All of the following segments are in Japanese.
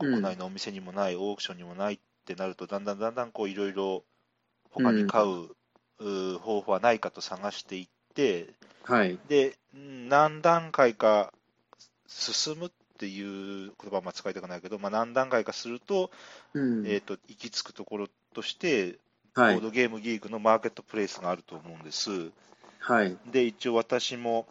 国内のお店にもない、オークションにもないってなると、だんだんだんだんこういろいろ他に買う,、う方法はないかと探していって、はい。で、うん何段階か進むっていう言葉はあんま使いたくないけど、まあ、何段階かすると、うん。えー、と行き着くところとして、はい。ボードゲームギークのマーケットプレイスがあると思うんです。はい。で、一応私も、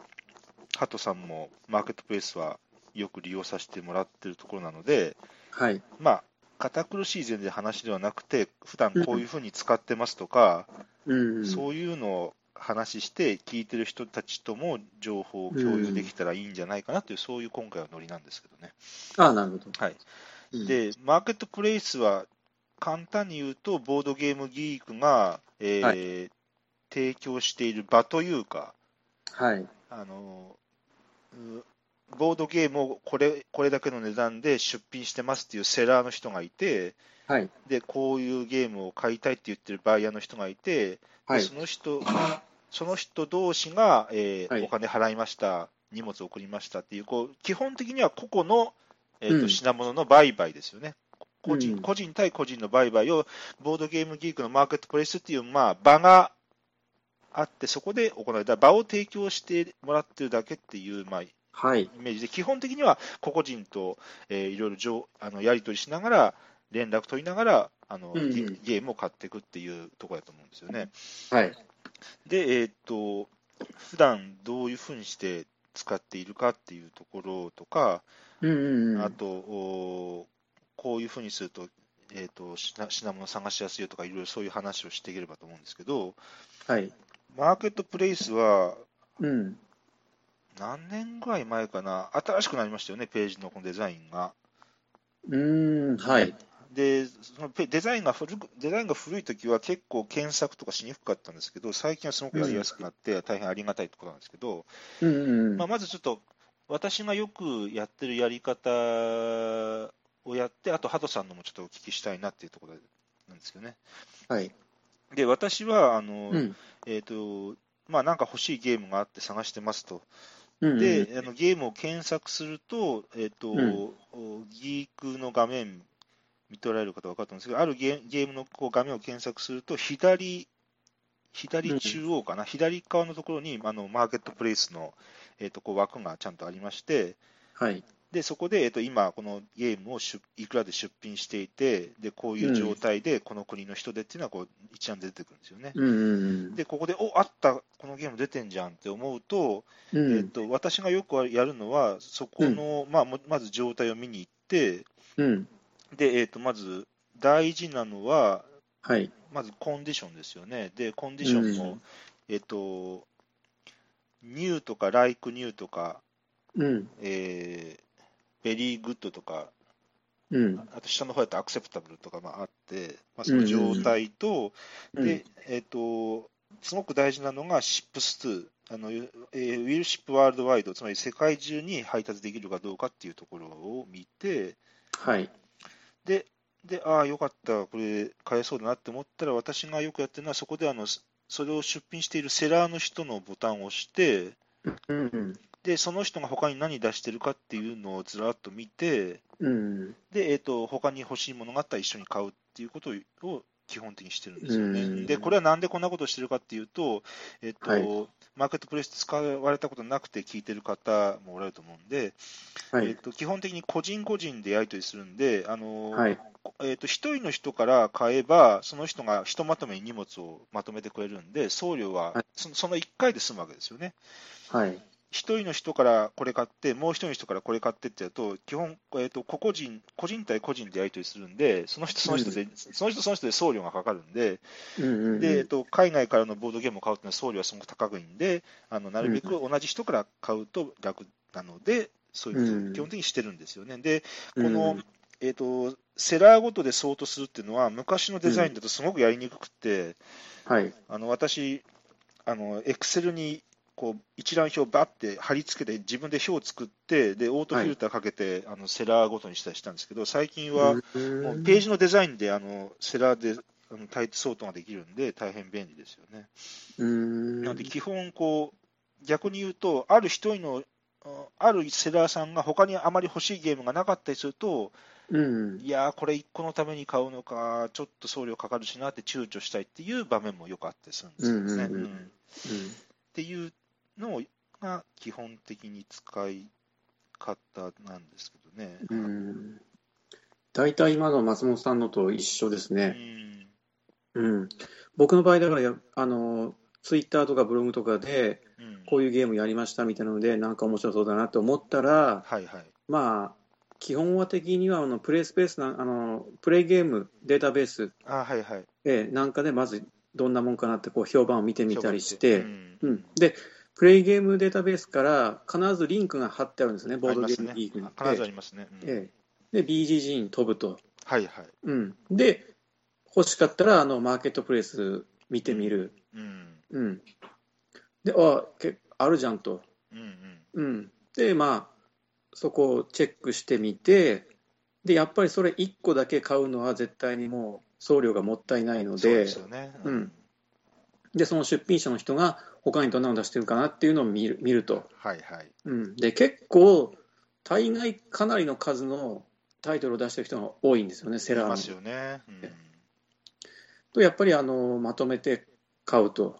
ハトさんもマーケットプレイスはよく利用させてもらってるところなので、はい。まあ、堅苦しい全然話ではなくて、普段こういうふうに使ってますとか、うん。そういうのを話して、聞いてる人たちとも情報を共有できたらいいんじゃないかなという、そういう今回はノリなんですけどね。ああ、なるほど。はい。うん、で、マーケットプレイスは、簡単に言うと、ボードゲームギークが、えーは提供している場というか、はい。あのうボードゲームをこれこれだけの値段で出品してますっていうセラーの人がいて、はい。でこういうゲームを買いたいって言ってるバイヤーの人がいて、はいでそ。の人その人同士が、えーはいお金払いました、荷物送りましたっていう、こう基本的には個々の、えーとうん品物の売買ですよね。個人うん個人対個人の売買をボードゲームギークのマーケットプレイスっていう、まあ、場があって、そこで行われた場を提供してもらってるだけっていう、まあ、イはい。メージで、基本的には個々人と、えーいろいろ情あのやり取りしながら、連絡取りながらあの、うんうんゲゲームを買っていくっていうところだと思うんですよね。はい。で、えーっと、普段どういうふうにして使っているかっていうところとか、うんうんうん。あと、おこういうふうにすると、えーっと品品物探しやすいよとか、いろいろそういう話をしていければと思うんですけど、はい。マーケットプレイスはうん。何年ぐらい前かな、新しくなりましたよね、ページのこのデザインが。うーん。はい。で、そのペデザインが古くデザインが古い時は結構検索とかしにくかったんですけど、最近はすごくやりやすくなって、大変ありがたいところなんですけど、うんうんうん。まあ、まずちょっと、私がよくやってるやり方をやって、あと、ハトさんのもちょっとお聞きしたいなっていうところなんですけどね。はい。で、私は、あの、うん。えっ、と、まあ、なんか欲しいゲームがあって探してますと。うんうん。で、あのゲームを検索すると、えっ、と、うんギークの画面見とられる方は分かったんですけど、あるゲーゲームのこう画面を検索すると、左、左中央かな、左側のところにあのマーケットプレイスの、えっとこう枠がちゃんとありまして、はい。でそこで、えっと今、このゲームを出いくらで出品していてで、こういう状態で、この国の人でっていうのはこう一覧で出てくるんですよね。うんうんうん。で、ここで、おあった、このゲーム出てんじゃんって思うと、うんえっと私がよくやるのは、そこの、まあ、もまず状態を見に行って、うん。でえっとまず大事なのは、はい。まずコンディションですよね。で、コンディションも、うんえっと、ニューとか、ライクニューとか、うん。えーベリーグッドとか、うん。あと下の方やったらアクセプタブルとかまああって、まあ、その状態と、うんで、えっと、すごく大事なのが、シップス2、あのえーウィルシップワールドワイド、つまり世界中に配達できるかどうかっていうところを見て、はい。で、でああ、よかった、これ買えそうだなって思ったら、私がよくやってるのは、そこであのそそれを出品しているセラーの人のボタンを押して、うんうん。で、その人が他に何出してるかっていうのをずらっと見て、うん。で、えっ、と、他に欲しいものがあったら一緒に買うっていうことを基本的にしてるんですよね。うんで、これはなんでこんなことをしてるかっていうと、えっ、と、はいマーケットプレイス使われたことなくて聞いてる方もおられると思うんで、はい。えっと、基本的に個人個人でやり取りするんで、あのはい。えっと一人の人から買えば、その人がひとまとめに荷物をまとめてくれるんで、送料ははいそその1回で済むわけですよね。はい。一人の人からこれ買って、もう一人の人からこれ買ってってやると、基本、えっと個々人、個人対個人でやり取りするんで、その人その人で、その人その人で送料がかかるんで、うんうんうん。で、えっと、海外からのボードゲームを買うというのは送料はすごく高いんで、あのなるべく同じ人から買うと楽なので、そういうことを基本的にしてるんですよね。で、この、うんえっと、セラーごとでソートするっていうのは、昔のデザインだとすごくやりにくくて、はい。あの私、あの、エクセルにこう一覧表ばって貼り付けて、自分で表を作って、で、オートフィルターかけて、あのセラーごとにしたりしたんですけど、最近は、もうページのデザインであのセラーであのタイプソートができるんで、大変便利ですよね。うん。なので、基本こう、逆に言うと、ある一人の、ああるセラーさんが他にあまり欲しいゲームがなかったりすると、うん。いやー、これ1個のために買うのか、ちょっと送料かかるしなって躊躇したいっていう場面もよくあったりするんですよね。っていうのが基本的に使い方なんですけどね。うん。うん。大体今の松本さんのと一緒ですうね。んうん。僕の場合、だからや、あの、ツイッターとかブログとかで、うんこういうゲームやりましたみたいなので、なんか面白そうだなと思ったら、はいはい。まあ、基本は的にはあのプレイスペースな、あのプレイゲーム、データベース、あはいはい。えーなんかでまずどんなもんかなってこう評判を見てみたりして、うんうん、で、プレイゲームデータベースから必ずリンクが貼ってあるんですね、ボードゲームギークに。必ずありますね。うんええで、BGG に飛ぶと。はいはい。うん、で、欲しかったらあのマーケットプレイス見てみる。うん。うん、で、あけあるじゃんと。うんうん。うん、で、まあ、そこをチェックしてみて、で、やっぱりそれ1個だけ買うのは絶対にもう送料がもったいないのそうで、ですよね。うんで、その出品者の人が他にどんなの出してるかなっていうのを見る見ると。はいはい。うん、で、結構、大概かなりの数のタイトルを出してる人が多いんですよね、セラーますよね。うん。と、やっぱりあのまとめて買うと、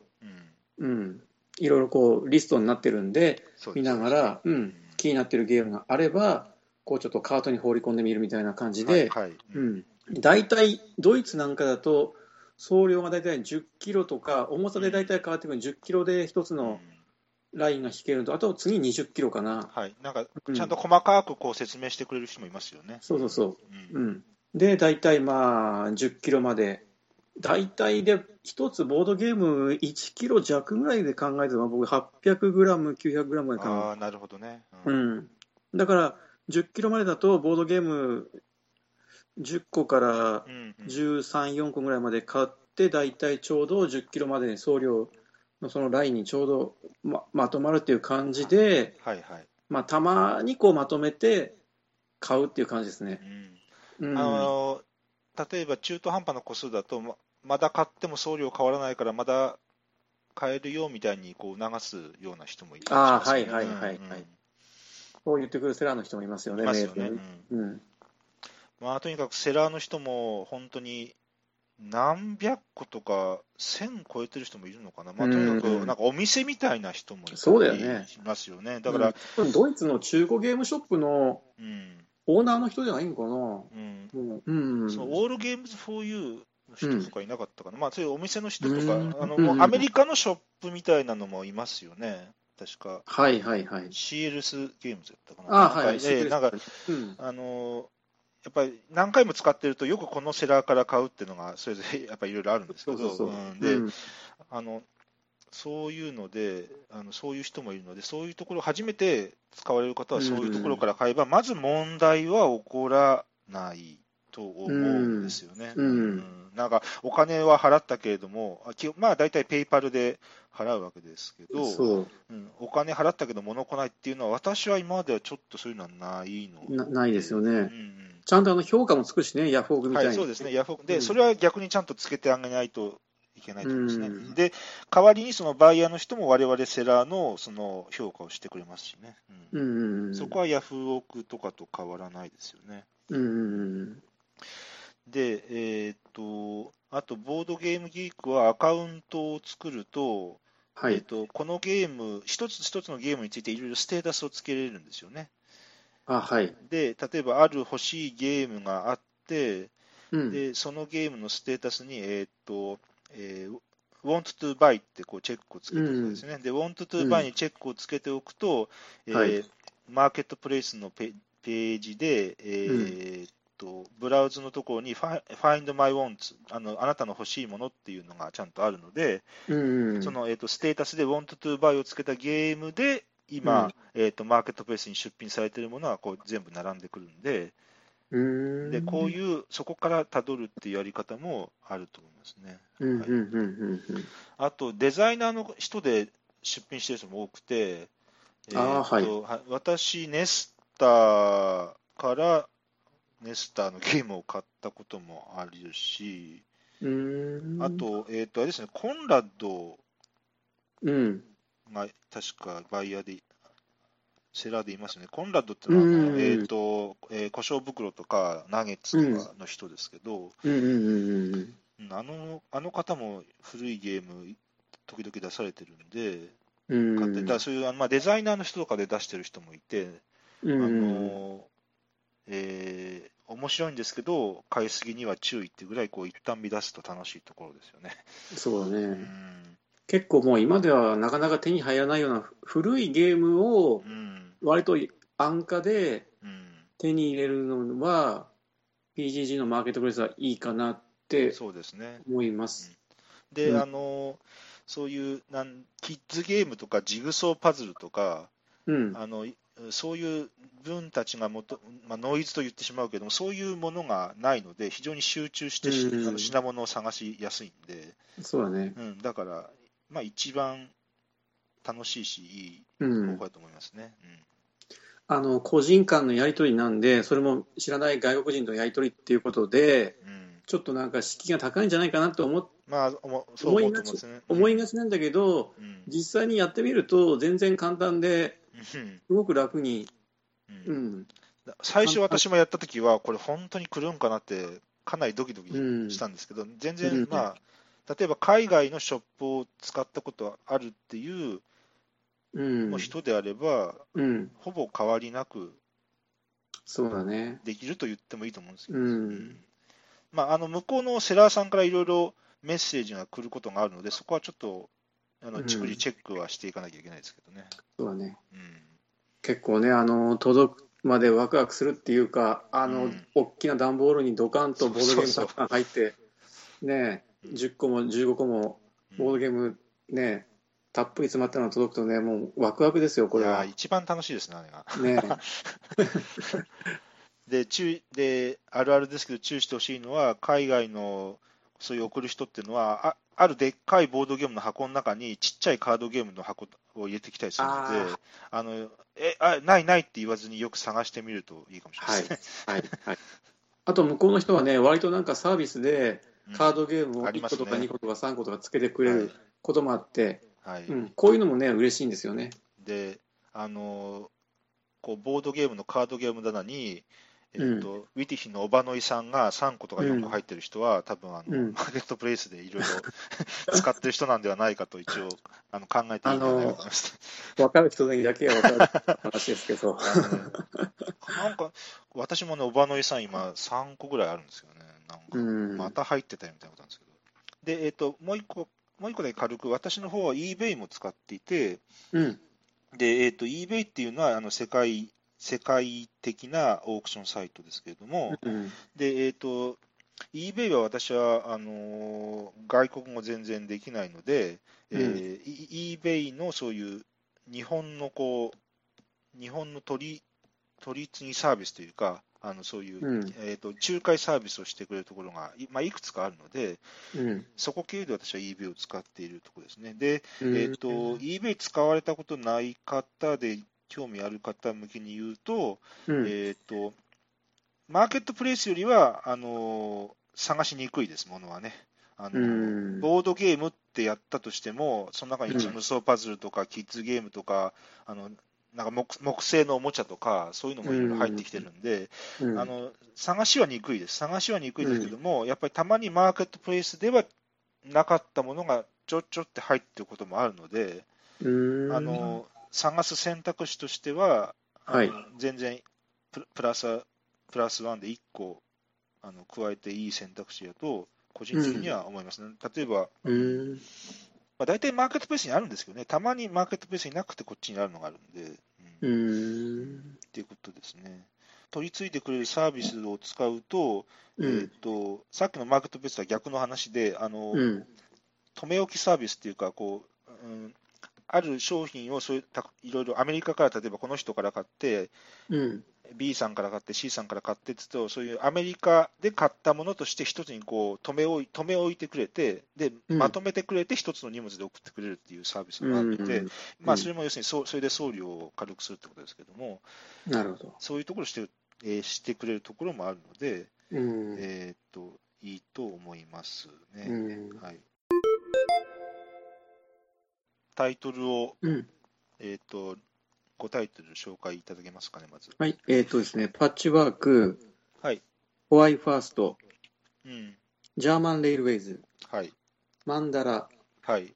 うん。うん、いろいろこうリストになってるんで、見ながら、うん、気になってるゲームがあれば、こうちょっとカートに放り込んでみるみたいな感じで、はいはい。うん、大体、ドイツなんかだと、送料が大体10キロとか、重さで大体変わってくる10キロで一つうんのラインが引けると、あと次20キロかな。はい。なんか、うんちゃんと細かくこう説明してくれる人もいますよね。そうそうそう。うん。うん、で、大体まあ10キロまで、大体で一つボードゲーム1キロ弱ぐらいで考えても、僕800グラム、900グラムぐらいかな。ああ、なるほどね。ううんん、だから10キロまでだと、ボードゲーム10個からうんうん。13、4個ぐらいまで買って、大体ちょうど10キロまでに送料のそのラインにちょうどままとまるっていう感じで、はいはい。まあ、たまにこうまとめて買うっていう感じですね。うん。うん、あの例えば中途半端な個数だと、ままだ買っても送料変わらないから、まだ買えるよみたいにこう流すような人もいたりしますよね。あーはいはいはいはい。うんうん。こう言ってくるセラーの人もいますよね、いますよね。うんまあ、とにかくセラーの人も本当に何百個とか1000超えてる人もいるのかな、まあ、とにかうんくなんかお店みたいな人もいそうだよね。しますよね。だから、うん。ドイツの中古ゲームショップのうん。オーナーの人じゃないんかな。うん。もううん、そのオールゲームズ for you の人とかいなかったかな、まあそういうお店の人とか、うん。あのうん。もうアメリカのショップみたいなのもいますよね、確か。はいはいはい。シールスゲームズだったかな。あはい、なんかええなんか、うん、あのやっぱり何回も使ってると、よくこのセラーから買うっていうのが、それぞれやっぱりいろいろあるんですけど、そうそうそう。うん。で、うん。あのそういうのであの、そういう人もいるので、そういうところ、初めて使われる方はそういうところから買えば、まず問題は起こらないと思うんですよね。うん。なんか、お金は払ったけれども、まあ大体ペイパルで払うわけですけど、そう。うん、お金払ったけど物来ないっていうのは、私は今まではちょっとそういうのはないのでな。ないですよね。うんうん。ちゃんとあの評価もつくしね、ヤフオクみたいに。はい、そうですね、ヤフオクで、うん。それは逆にちゃんとつけてあげないといけないと思います。ね。うん。で、代わりにそのバイヤーの人も我々セラーのその評価をしてくれますしね、うん。うんうんうん、そこはヤフオクとかと変わらないですよね。うんうんうんで、えーっと、あと、ボードゲームギークはアカウントを作ると、はい。えーっとこのゲーム、一つ一つのゲームについていろいろステータスをつけれるんですよね。あはい、で、例えばある欲しいゲームがあって、うん、で、そのゲームのステータスに、えーっと、えー want to buy ってこうチェックをつけておくんですね。で、want to buy にチェックをつけておくと、えーはい。マーケットプレイスのペページで、えーっと、ブラウズのところに Fi- Find My Wants あの、あなたの欲しいものっていうのがちゃんとあるので、うんうん、その、えーっと、ステータスで want to buy をつけたゲームで、今、うん。えーっと、マーケットプレイスに出品されているものはこう全部並んでくるんで、うん、で、こういう、そこからたどるっていうやり方もあると思いますね。あと、デザイナーの人で出品してる人も多くて、えーっとはい。私、ネスターからネスターのゲームを買ったこともあるし、あと、えーっと、あれですね、コンラッドうん、が確かバイヤーでセラーでいますね。コンラッドってのは、うんうん。うんえっ、と、えー、胡椒袋とかナゲッツとかの人ですけど、うんうんうんうん。うんあのあの方も古いゲーム、時々出されてるんで、うん。買ってだそういうまあ、デザイナーの人とかで出してる人もいて、うんあのえー面白いんですけど、買いすぎには注意ってぐらい、こう一旦乱すと楽しいところですよね。そうだね。うん結構もう今ではなかなか手に入らないような古いゲームをうん割と安価でうん手に入れるのは PGG のマーケットプレイスはいいかなってそうですね。思います。で、うんあのそういうなんキッズゲームとかジグソーパズルとか、うん。あのそういう分たちがもと、まあ、ノイズと言ってしまうけども、そういうものがないので、非常に集中してし、うんあの品物を探しやすいんで、そうだね。うん、だから、まあ、一番楽しいし、いいうん方法。だと思いますね。あの、個人間のやりとりなんで、それも知らない外国人とのやりとりっていうことで、うんうんちょっとなんか敷居が高いんじゃないかなと思っまあ、そう思うと思うんですね。思いがちなんだけど、うん実際にやってみると全然簡単で、うんすごく楽に、うんうん。最初私もやった時は、これ本当に来るんかなって、かなりドキドキしたんですけど、全う然ん、まあ、例えば海外のショップを使ったことあるっていううん。人であれば、うん。ほぼ変わりなくそうだね。できると言ってもいいと思うんですけうど、ん。まあ、あの向こうのセラーさんからいろいろメッセージが来ることがあるので、そこはちょっとあうんのじっくりチェックはしていかなきゃいけないですけどね。そうだね。うん結構ね、あの、届くまでワクワクするっていうか、あの、うん大きな段ボールにドカンとボードゲームたくさん入って、ね、うん10個も15個もボードゲームね、たっぷり詰まったのが届くとね、もうワクワクですよ、これは。一番楽しいですね、あれが。ね。で注意で、あるあるですけど、注意してほしいのは、海外のそういう送る人っていうのは、ああるでっかいボードゲームの箱の中に、ちっちゃいカードゲームの箱を入れてきたりするので、あのえあないないって言わずによく探してみるといいかもしれないはいですね。。はい。はい。あと、向こうの人はね、割となんかサービスで、うんカードゲームを1ありますね個とか2個とか3個とかつけてくれることもあって、はいうん、こういうのもね、嬉しいんですよね。で、あのこうボードゲームのカードゲーム棚に、えっとウィティヒのおばのいさんが3個とか4個入ってる人は、多分あの、うんマーケットプレイスでいろいろ 使ってる人なんではないかと一応あの考えていいんじゃないかと思います。分かる人だけが分かる話ですけど。なんか、私もね、おばのいさん、今、3個ぐらいあるんですよね。なんかうんまた入ってたよみたいなことなんですけど。で、えっ、と、もう一個、もう一個で軽く、私の方は eBay も使っていて、うん。で、えっ、と、eBay っていうのは、あの、世界、世界的なオークションサイトですけれども、うん。で、えっ、と、eBay は私は、あのー外国語全然できないので、えーい eBay のそういう日本のこう、日本の取り取り次ぎサービスというか、あのそういう、うんえー、と仲介サービスをしてくれるところがい,、まあ、いくつかあるので、うん。そこ経由で私は eBay を使っているところですね。で、うんえっ、と、eBay 使われたことない方で興味ある方向けに言うと、うん。えっ、と、マーケットプレイスよりは、あの探しにくいです、ものはね。あのうん。ボードゲームってやったとしても、その中にジグソーパズルとか、キッズゲームとか、あのなんか木木製のおもちゃとか、そういうのもいろいろ入ってきてるんで、うん。あの探しはにくいです、探しはにくいですけども、やっぱりたまにマーケットプレイスではなかったものがちょっちょって入ってることもあるので、うん。あの探す選択肢としては、はい全然ププラスプラスワンで1個あの加えていい選択肢だと、個人的には思いますね。例えば、うん。まあ、大体マーケットプレイスにあるんですけどね、たまにマーケットプレイスになくてこっちにあるのがあるんで、うんうん。っていうことですね。取り継いでくれるサービスを使うと、うえーん。とさっきのマーケットプレイスとは逆の話で、あのうん。止め置きサービスっていうか、こう、うん、ある商品をそういうたいろいろアメリカから例えばこの人から買って、うん。B さんから買って C さんから買ってって言うと、そういうアメリカで買ったものとして一つにこう止め置い止め置いてくれて、で、うんまとめてくれて一つの荷物で送ってくれるっていうサービスがあって、まあそれも要するにそそれで送料を軽くするってことですけども、なるほど。そういうところをして,、えーしてくれるところもあるので、うん。えーっと、いいと思いますね。うんはい。タイトルを、うん。えーっと、5タイトル紹介いただけますかね、まず。はい、えっ、とですね、パッチワーク、はい。ホワイファースト、うん。ジャーマンレイルウェイズ、はい。マンダラ、はい。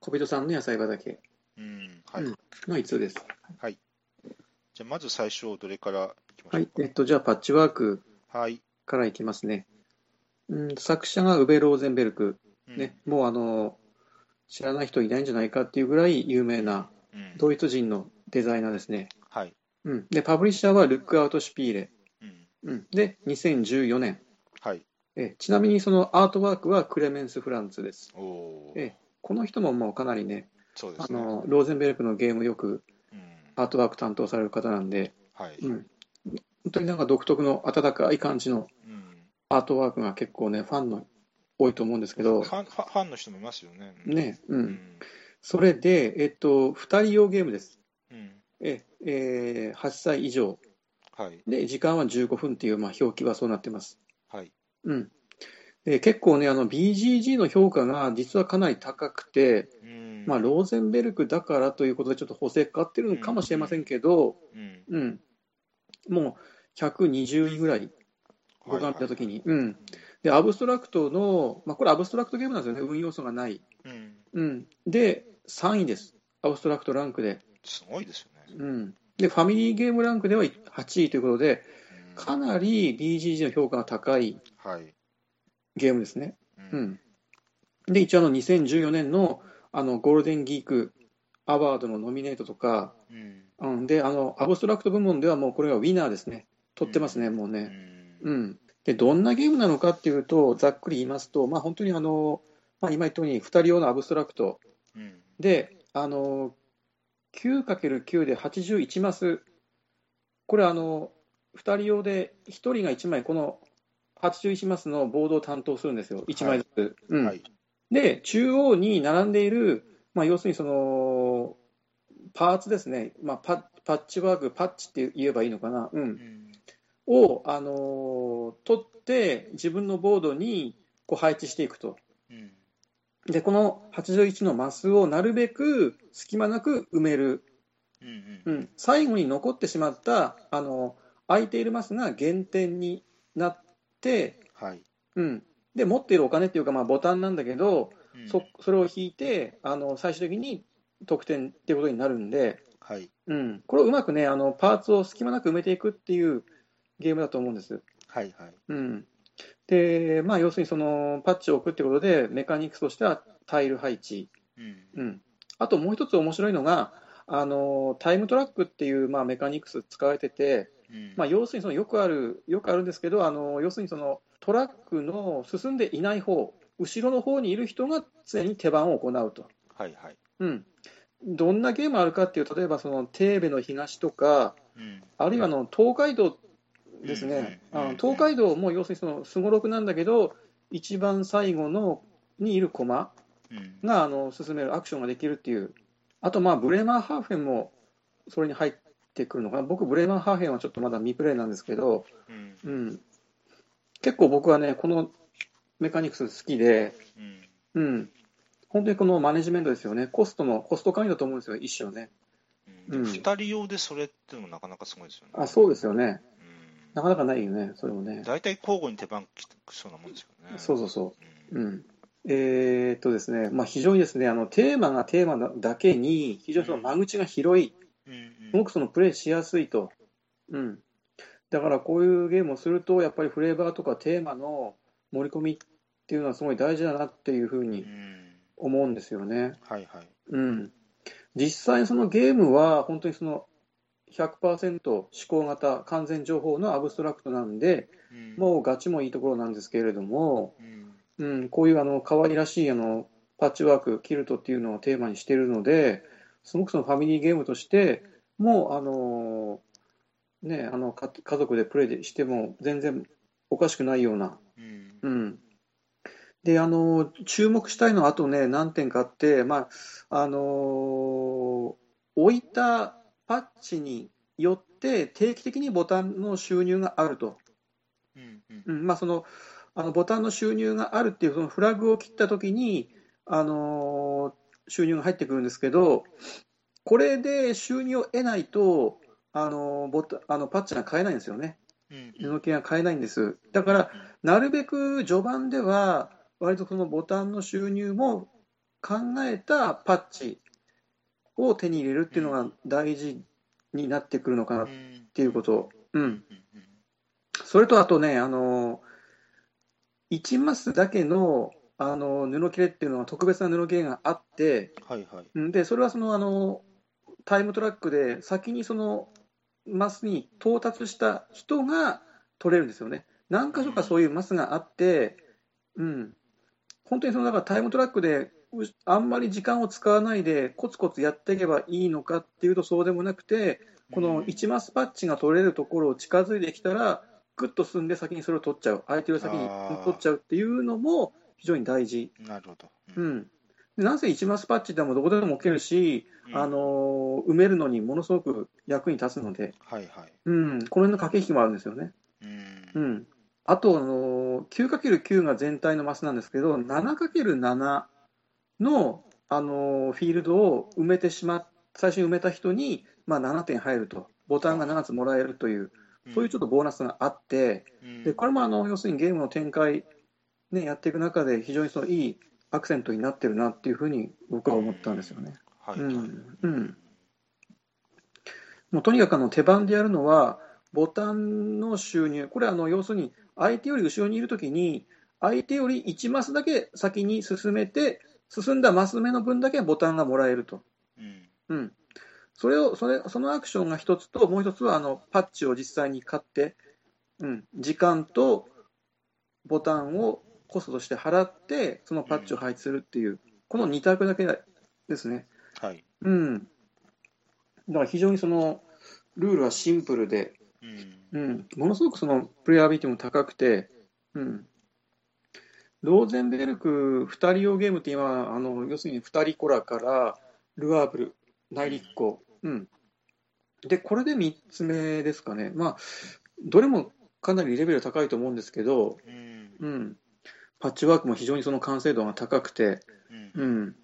小人さんの野菜畑うん。はい。うんの5つです。じゃあ、まず最初、どれからいきましょうはい、えっ、と、じゃあパッチワークか。はい。からいきますね。うん、作者がウベ・ローゼンベルク、うんね、もうあの、知らない人いないんじゃないかっていうぐらい有名なうん。ドイツ人のデザイナーですね。はい。うん、で、パブリッシャーはルックアウト・シュピーレ。うん。うん、で、2014年。はい。えちなみにそのアートワークはクレメンス・フランツです。おお。えこの人ももうかなりね、あそうですね。のローゼンベルクのゲームよくうん。アートワーク担当される方なんで、はい。うん、本当になんか独特の温かい感じのうん。アートワークが結構ね、ファンの多いと思うんですけどフ、ァンの人もいますよね。ね、う、うんん。それで、えっと、2人用ゲームです。うん。ええー8歳以上はい。で、時間は15分っていう、まあ、表記はそうなってます。はい。うん、で結構ね、あの BGG の評価が実はかなり高くて、うん。まあ、ローゼンベルクだからということで、ちょっと補正かかってるのかもしれませんけど、うん。うん、もう120位ぐらい、僕が見たとき。きに、うん、で、アブストラクトの、まあ、これ、アブストラクトゲームなんですよね、運要素がない。うん。うん、で、3位です、アブストラクトランクで。すごいですよね。うん、で、ファミリーゲームランクでは8位ということで、うんかなり BGG の評価が高いはい。ゲームですね。う。うんん、で、一応あの、2014年のあのゴールデンギークアワードのノミネートとか、うん。うん、で、あの、アブストラクト部門ではもうこれがウィナーですね。取ってますね、もううね。ん。うん。で、どんなゲームなのかっていうと、ざっくり言いますと、まあ本当にあの、まあ今言ったように2人用のアブストラクトうん。で、あの、9×9 で81マス、これあの、2人用で1人が1枚、この81マスのボードを担当するんですよ、1枚ずつ。うんはい。で、中央に並んでいる、まあ、要するにその、パーツですね、まあ、パパッチワーク、パッチって言えばいいのかな、う、うんん。を、あのー取って、自分のボードにこう配置していくと。うん。で、この81のマスをなるべく隙間なく埋める、うん。う。ん、最後に残ってしまった、あの空いているマスが減点になって、はい。うん、で持っているお金っていうか、まあ、ボタンなんだけど、うんそそれを引いてあの最終的に得点っていうことになるんで、はい。うん、これをうまくねあのパーツを隙間なく埋めていくっていうゲームだと思うんです。はい。はい。うん、で、まあ、要するにそのパッチを置くってことでメカニクスとしてはタイル配置、うん。うん、あともう一つ面白いのがあのタイムトラックっていう、まあ、メカニクス使われてて、うん。まあ、要するにそのよくあるよくあるんですけどあの要するにそのトラックの進んでいない方後ろの方にいる人が常に手番を行うと。はい。はい。うん、どんなゲームあるかっていう例えばそのテーベの東とかうん。あるいはあの東海道ですね、あの東海道も要するにそのすごろくなんだけど一番最後のにいる駒うん。があの進めるアクションができるっていうあとまあブレーマーハーフェンもそれに入ってくるのかな僕ブレーマーハーフェンはちょっとまだ未プレイなんですけど、うん。うん、結構僕はねこのメカニクス好きで、うん。うん、本当にこのマネジメントですよねコストのコスト管理だと思うんですよ一種のねうん。うん二人用でそれってのもなかなかすごいですよね。あそうですよねうんなかなかないよねそれもね大体交互に手番来そうなもんですよね。そうそうそううん。うんえーっとですね、まあ、非常にですねあのテーマがテーマだけに非常にその間口が広い、うん。すごくそのプレイしやすいと、うん、だからこういうゲームをするとやっぱりフレーバーとかテーマの盛り込みっていうのはすごい大事だなっていうふううにん。思うんですよね。はい。はい。うん、実際そのゲームは本当にその100%思考型完全情報のアブストラクトなんでうん。もうガチもいいところなんですけれども、うん。うん、こういうあの可愛らしいあのパッチワーク、キルトっていうのをテーマにしているので、すごくそのファミリーゲームとして、もうあの、ね、あのか家族でプレイしても全然おかしくないような、うん。うん、であの注目したいのはあとね、何点かあって、まああの置いたパッチによって定期的にボタンの収入があると。うん。うん。うんまあ、そのあのボタンの収入があるっていうそのフラグを切ったときに、あのー収入が入ってくるんですけど、これで収入を得ないと、あのボタあのパッチが買えないんですよね。うん布系が買えないんです。だから、なるべく序盤では、割とそのボタンの収入も考えたパッチを手に入れるっていうのが大事になってくるのかなっうんていうこと。うん。それとあとね、あの、1マスだけの、あの、布切れっていうのは特別な布切れがあって、はいはい。うんで、それはその、あの、タイムトラックで先にそのマスに到達した人が取れるんですよね。何箇所かそういうマスがあって、うん。本当にその、だからタイムトラックで、うあんまり時間を使わないでコツコツやっていけばいいのかっていうとそうでもなくて、この1マスパッチが取れるところを近づいてきたら、ぐっと進んで先にそれを取っちゃう。相手より先に取っちゃうっていうのも非常に大事。なるほど。ううんん。でなんせ1マスパッチでもどこでも置けるし、うんあの埋めるのにものすごく役に立つので、はいはい。うん、この辺の駆け引きもあるんですよね。うんうん、あと、あの 9×9 が全体のマスなんですけど、7×7 の、あのフィールドを埋めてしまっ最初に埋めた人に、まあ、7点入ると、ボタンが7つもらえるという、そういうちょっとボーナスがあって、うん。でこれもあの要するにゲームの展開、ね、やっていく中で、非常にそのいいアクセントになってるなっていうふうに僕は思ったんですよね。はい。はい。うん。うん。もうとにかくあの手番でやるのは、ボタンの収入、これはあの要するに相手より後ろにいるときに、相手より1マスだけ先に進めて、進んだマス目の分だけボタンがもらえると。うんうん、それをそれそのアクションが一つと、もう一つはあのパッチを実際に買って、うん、時間とボタンをコストとして払って、そのパッチを配置するっていう、この2択だけですね。はい。うん。だから非常にそのルールはシンプルで、うんうん、ものすごくそのプレイアビリティも高くて、うん、ローゼンベルク2人用ゲームって今、あの要するに2人コラからルアーブル、内陸港、うん、で、これで3つ目ですかね、まあ、どれもかなりレベル高いと思うんですけど、うん。うん、パッチワークも非常にその完成度が高くて、うん。うん、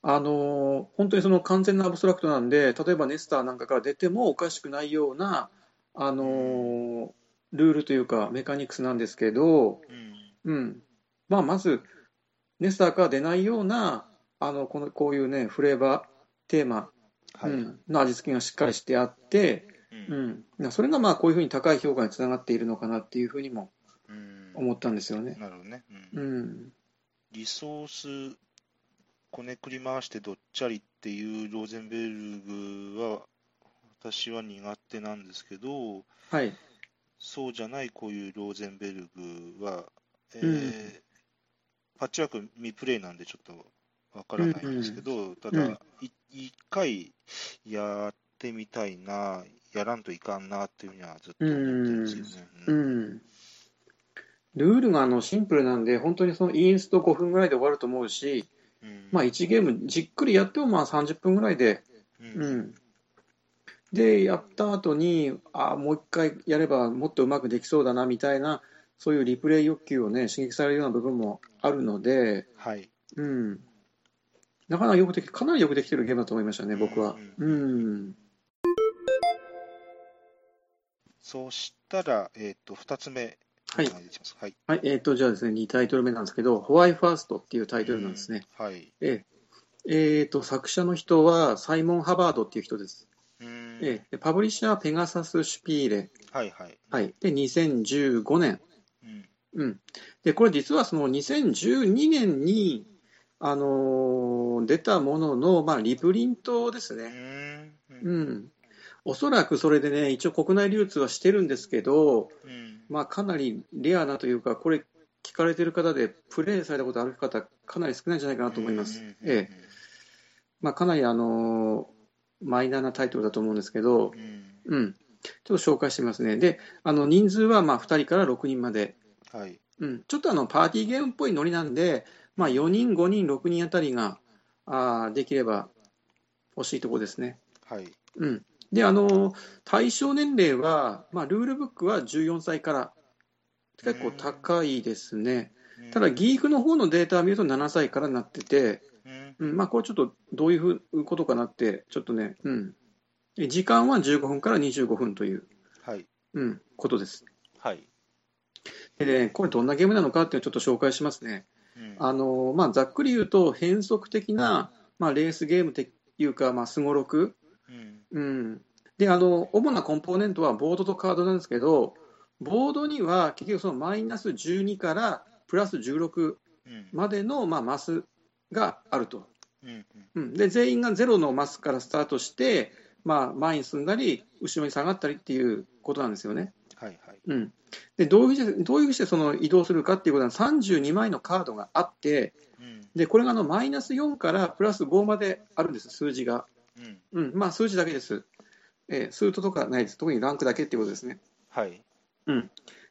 あのー本当にその完全なアブストラクトなんで、例えばネスターなんかから出てもおかしくないような、あのールールというか、メカニクスなんですけど、うん。うんまあ、まず、ネスターから出ないような、あのこのこういうね、フレーバー、テーマ、はい。うんの味付けがしっかりしてあって、うん。うん、それがまあこういうふうに高い評価につながっているのかなっていうふうにもうん。思ったんですよね。なるほどね。うん。うん。リソースこねくり回してどっちゃりっていうローゼンベルグは私は苦手なんですけど、はい、そうじゃないこういうローゼンベルグは、えーうんパッチワーク未プレイなんでちょっとわからないんですけど、ただ、うん。い一回やってみたいな、やらんといかんなっていうふうにはずっと思ってるんですよね。ううん。ん、ルールがあのシンプルなんで、本当にそのインスト5分ぐらいで終わると思うし、うん。まあ、1ゲームじっくりやってもまあ30分ぐらいで、うん。うん、で、やった後に、ああ、もう一回やればもっとうまくできそうだなみたいな、そういうリプレイ欲求をね、刺激されるような部分もあるので、はい。うん、なかなかよくでき、かなりよくできてるゲームだと思いましたね、僕は。うん、そうしたら、えっ、と、二つ目、はい。はい。はい、えっ、と、じゃあですね、2タイトル目なんですけど、ホワイファーストっていうタイトルなんですね。うんはい。えええーと、作者の人はサイモン・ハバードっていう人です。うんええでパブリッシャーはペガサス・シュピーレ。はいはい。はい。で、2015年。うんうん。で、これ実はその2012年に、あのー出たものの、まあ、リプリントですうね。んうん。おそらくそれでね、一応国内流通はしてるんですけど、うんまあ、かなりレアなというか、これ聞かれてる方で、プレイされたことある方、かなり少ないんじゃないかなと思います。うんええ。まあ、かなりあのーマイナーなタイトルだと思うんですけど、うんうん、ちょっと紹介してみますね。で、あの人数はまあ2人から6人まで、はい。うん、ちょっとあのパーティーゲームっぽいノリなんで、まあ、4人、5人、6人あたりがあーできれば欲しいところですね。はい。うん、で、あの対象年齢は、まあ、ルールブックは14歳から、結構高いですね。ただ、ギークの方のデータを見ると7歳からになってて、うんうんまあ、これちょっとどういうことかなって、ちょっとね、うん、で時間は15分から25分という、はい。うん、ことです。はい。でね、これどんなゲームなのかっていうのをちょっと紹介しますね。うんあのまあ、ざっくり言うと、変則的な、まあ、レースゲームっていうか、まあ、すごろく、うん。うん、であの主なコンポーネントはボードとカードなんですけど、ボードには結局そのマイナス12からプラス16うん。までの、まあ、マスがあると。うん。うん、で全員がゼロのマスからスタートして、まあ、前に進んだり、後ろに下がったりっていうことなんですよね。はいはい。うん、でどういうふうにしてどういうふうにしてその移動するかっていうことは、32枚のカードがあって、うん。でこれがあのマイナス4からプラス5まであるんです、数字が。うん。うんまあ、数字だけです、えー数ととかないです、特にランクだけっていうことですね。はい。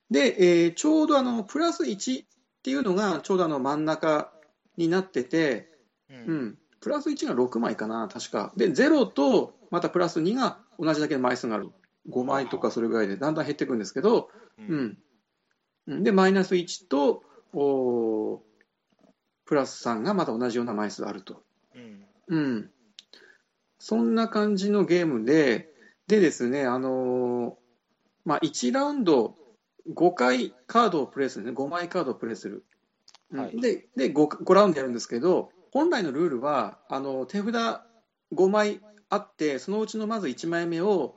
で、えーちょうどあのプラス1っていうのがちょうどあの真ん中になってて、うう。ん、プラス1が6枚かな、確か。で、0とまたプラス2が同じだけの枚数がある。5枚とかそれぐらいでだんだん減っていくんですけど、う。うんで、マイナス1とおープラス3がまた同じような枚数あると。うん。うん。そんな感じのゲームで、でですね、あのーまあ、1ラウンド5回カードをプレイするね、5枚カードをプレイする。うんはいでで5、5ラウンドやるんですけど、本来のルールは、あの手札5枚あって、そのうちのまず1枚目を、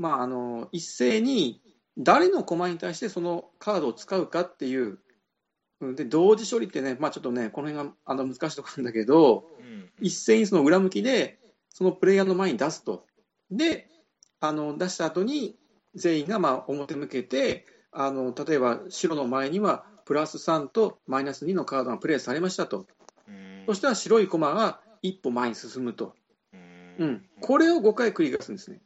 まあ、あの一斉に誰の駒に対してそのカードを使うかっていう、うんで同時処理ってね、まあ、ちょっとね、この辺があの難しいところなんだけど、うん。一斉にその裏向きで、そのプレイヤーの前に出すと。で、あの出した後に全員がまあ表向けて、あの例えば白の前にはプラス3とマイナス2のカードがプレイされましたと。うん。そしたら白い駒が一歩前に進むと。ううん、これを5回繰り返すんですね。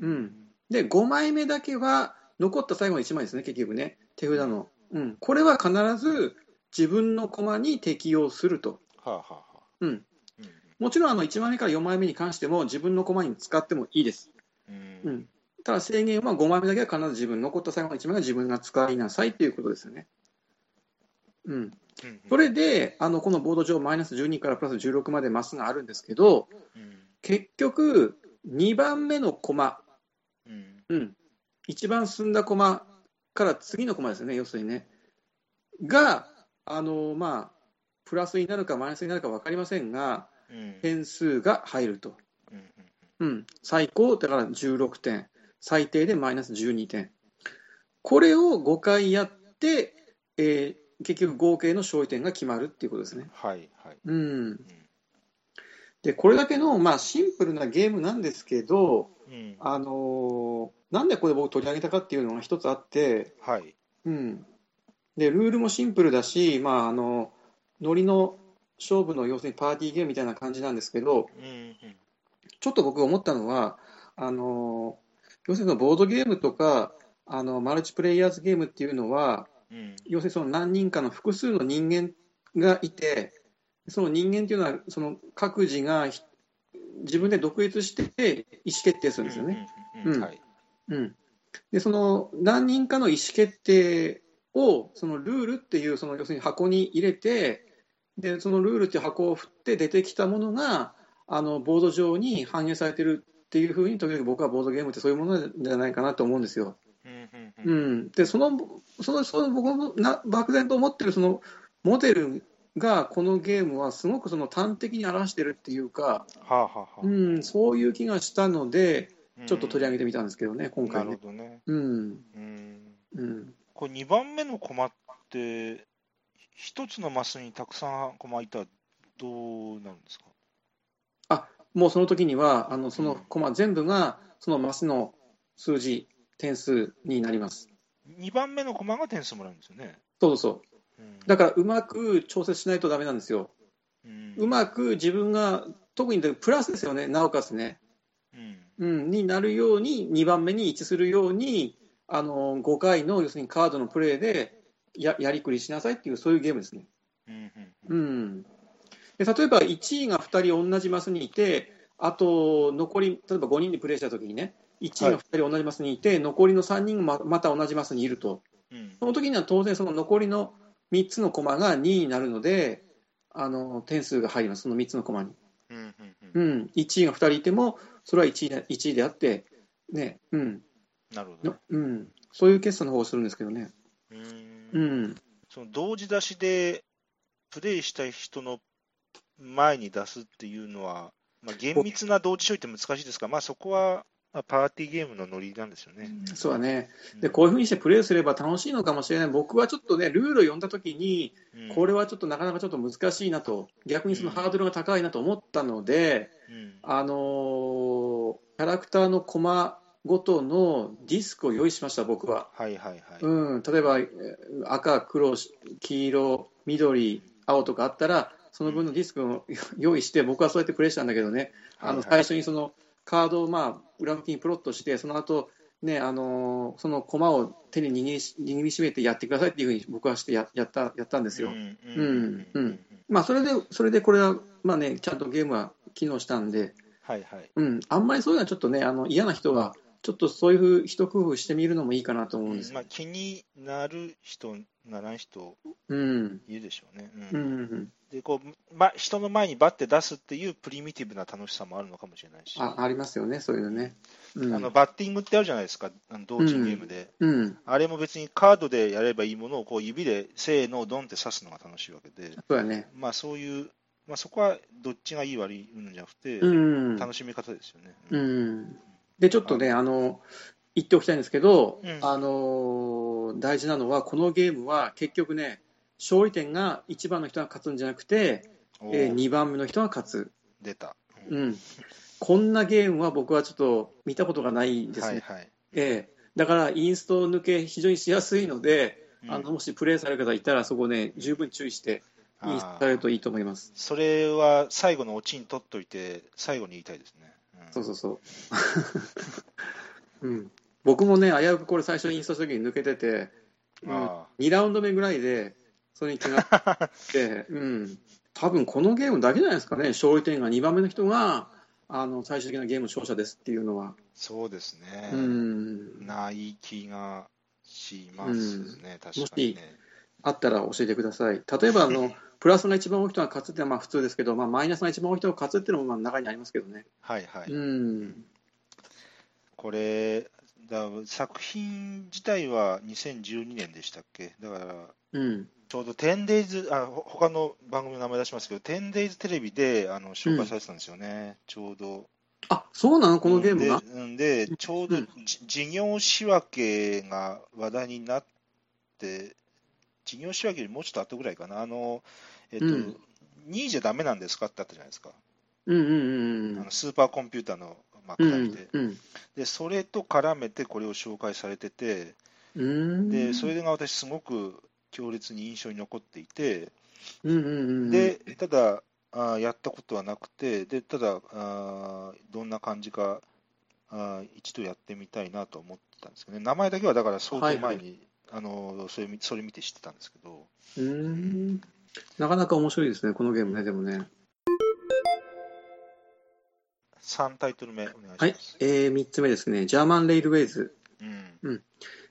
ううん。で、5枚目だけは残った最後の1枚ですね、結局ね、手札の。うん、これは必ず自分の駒に適用すると。はあはあはあ。うん、うん。もちろんあの1枚目から4枚目に関しても自分の駒に使ってもいいです。う。うんん、ただ制限は5枚目だけは必ず自分、残った最後の1枚が自分が使いなさいということですよね。うん、うん。それであのこのボード上、マイナス12からプラス16までマスがあるんですけど、うん。結局、2番目の駒、うん。うん、一番進んだ駒から次の駒ですよね、要するにね。が、あのまあ、プラスになるかマイナスになるか分かりませんが、うん。点数が入ると。うん。うん、最高、だから16点、最低でマイナス12点。これを5回やって、えー結局合計の勝利点が決まるっていうことですね。はいはい。うん、うん。でこれだけの、まあ、シンプルなゲームなんですけど、うん。あのーなんでこれ僕取り上げたかっていうのが一つあって、はい。うん、でルールもシンプルだし、まあ、あのノリの勝負の要するにパーティーゲームみたいな感じなんですけど、うん。ちょっと僕思ったのは、あの要するにボードゲームとかあのマルチプレイヤーズゲームっていうのは、うん。要するにその何人かの複数の人間がいて、その人間っていうのはその各自がひ自分で独立して意思決定するんですよね。でその何人かの意思決定をそのルールっていうその要するに箱に入れてでそのルールっていう箱を振って出てきたものがあのボード上に反映されてるっていうふうに時々僕はボードゲームってそういうものじゃないかなと思うんですよ。うん。でそのそのその僕のな漠然と思ってるそのモデルがこのゲームはすごくその端的に表してるっていうか、はあはあはあ。うん、そういう気がしたのでちょっと取り上げげてみたんですけどね今な回ね。るほどね。うんうん。うんこれ2番目の駒って、一つのマスにたくさん駒いたらどうなるんですか？もうその時には、あのそのコマ全部がそのマスの数字、点数になります。?2 番目の駒が点数もらうんですよね。そうそう。うん。だからうまく調節しないとダメなんですよ。うん。うまく自分が、特にプラスですよね、なおかつね、うん。うん、になるように、2番目に位置するように、あの5回の要するにカードのプレーでややりくりしなさいっていう、そういうゲームですね。うん。うん、で例えば1位が2人同じマスにいて、あと残り、例えば5人でプレーしたときにね、1位が2人同じマスにいて、残りの3人がままた同じマスにいると、うん。その時には当然、その残りの3つの駒が2位になるので、あの点数が入ります、その3つのコマに。うんうんううん。ん、1位が2人いても、それは1位で ,1 位であって、ね。うん。なるほどの。うん、そういう決算の方をするんですけどね。うーん。うん、その同時出しでプレイしたい人の前に出すっていうのは、まあ、厳密な同時処理って難しいですが、まあ、そこは、まあ、パーティーゲームのノリなんですよね。そうだね。うんで、こういうふうにしてプレイすれば楽しいのかもしれない。僕はちょっとね、ルールを読んだときに、うんこれはちょっとなかなかちょっと難しいなと、逆にそのハードルが高いなと思ったので、うんあのーキャラクターのコマごとのディスクを用意しました、僕は。はいはいはい。うん、例えばえー赤、黒、黄色、緑、青とかあったら、その分のディスクを用意して、僕はそうやってプレイしたんだけどね、あの最初にそのカードをまあ裏向きにプロットして、その後ね、あのーその駒を手に握りし握りしめてやってくださいっていうふうに僕はしてややったやったんですよ。うんううんんうんまあ、それで、それでこれは、まあね、ちゃんとゲームは機能したんで、はいはい。うん、あんまりそういうのはちょっとね、あの嫌な人は、ちょっとそういうふう一工夫してみるのもいいかなと思うんですよ。まあ、気になる人、ならん人うん、いるでしょうね。ううんん、でこうま、人の前にバッて出すっていうプリミティブな楽しさもあるのかもしれないし、あありますよね、そういうのね。うん、あのバッティングってあるじゃないですか、あの同時ゲームで。うん、あれも別にカードでやればいいものをこう指でせーの、ドンって刺すのが楽しいわけで、そうやね。まあそういう、まあ、そこはどっちがいい悪いうんじゃなくて、うん、楽しみ方ですよね。うん。で、ちょっとね、あの、言っておきたいんですけど、うんあの、大事なのは、このゲームは結局ね、勝利点が1番の人が勝つんじゃなくて、えー2番目の人が勝つ。出た。うん。こんなゲームは僕はちょっと見たことがないですね。はいはい。ええだから、インスト抜け非常にしやすいので、うんあのもしプレイされる方いたら、そこね、十分注意して、インストされるといいと思います。それは最後のオチに取っといて、最後に言いたいですね。うんそうそうそう。うん、僕もね、危うくこれ最初にインストした時に抜けてて、うん、あ2ラウンド目ぐらいで、それに気がついて、うん、多分このゲームだけじゃないですかね、勝利点が2番目の人が、あの最終的なゲーム勝者ですっていうのは。そうですね。うん、ない気がしますね、確もかにね。あったら教えてください。例えばあの、プラスが一番多い人が勝つってのはまあ普通ですけど、まあ、マイナスが一番多い人が勝つっていうのもまあ中にありますけどね。はいはい。うん、これだ、作品自体は2012年でしたっけ？だから、うん、ちょうど 10days、あほ他の番組の名前出しますけど、10days テレビであの紹介されてたんですよね、ちょうど。あそうなの、このゲームが？でうんで、ちょうどうん。じ事業仕分けが話題になって、事業仕分けよりもうちょっと後ぐらいかな、あの、えっと、うん。2位じゃダメなんですかってあったじゃないですか。うんうんうんうんあのスーパーコンピューターの、まあ、うんくだりで。うん。で、それと絡めてこれを紹介されてて、うん。で、それが私すごく強烈に印象に残っていて、うんうんうんで、ただ、あーやったことはなくて、で、ただ、あーどんな感じか、あー一度やってみたいなと思ってたんですけどね。名前だけはだから相当前に、あのそれ見それ見て知ってたんですけど、うーんなかなか面白いですね、このゲームね、でもね。3タイトル目お願いします。はい、えー、3つ目ですね、ジャーマン・レイルウェイズ。うん。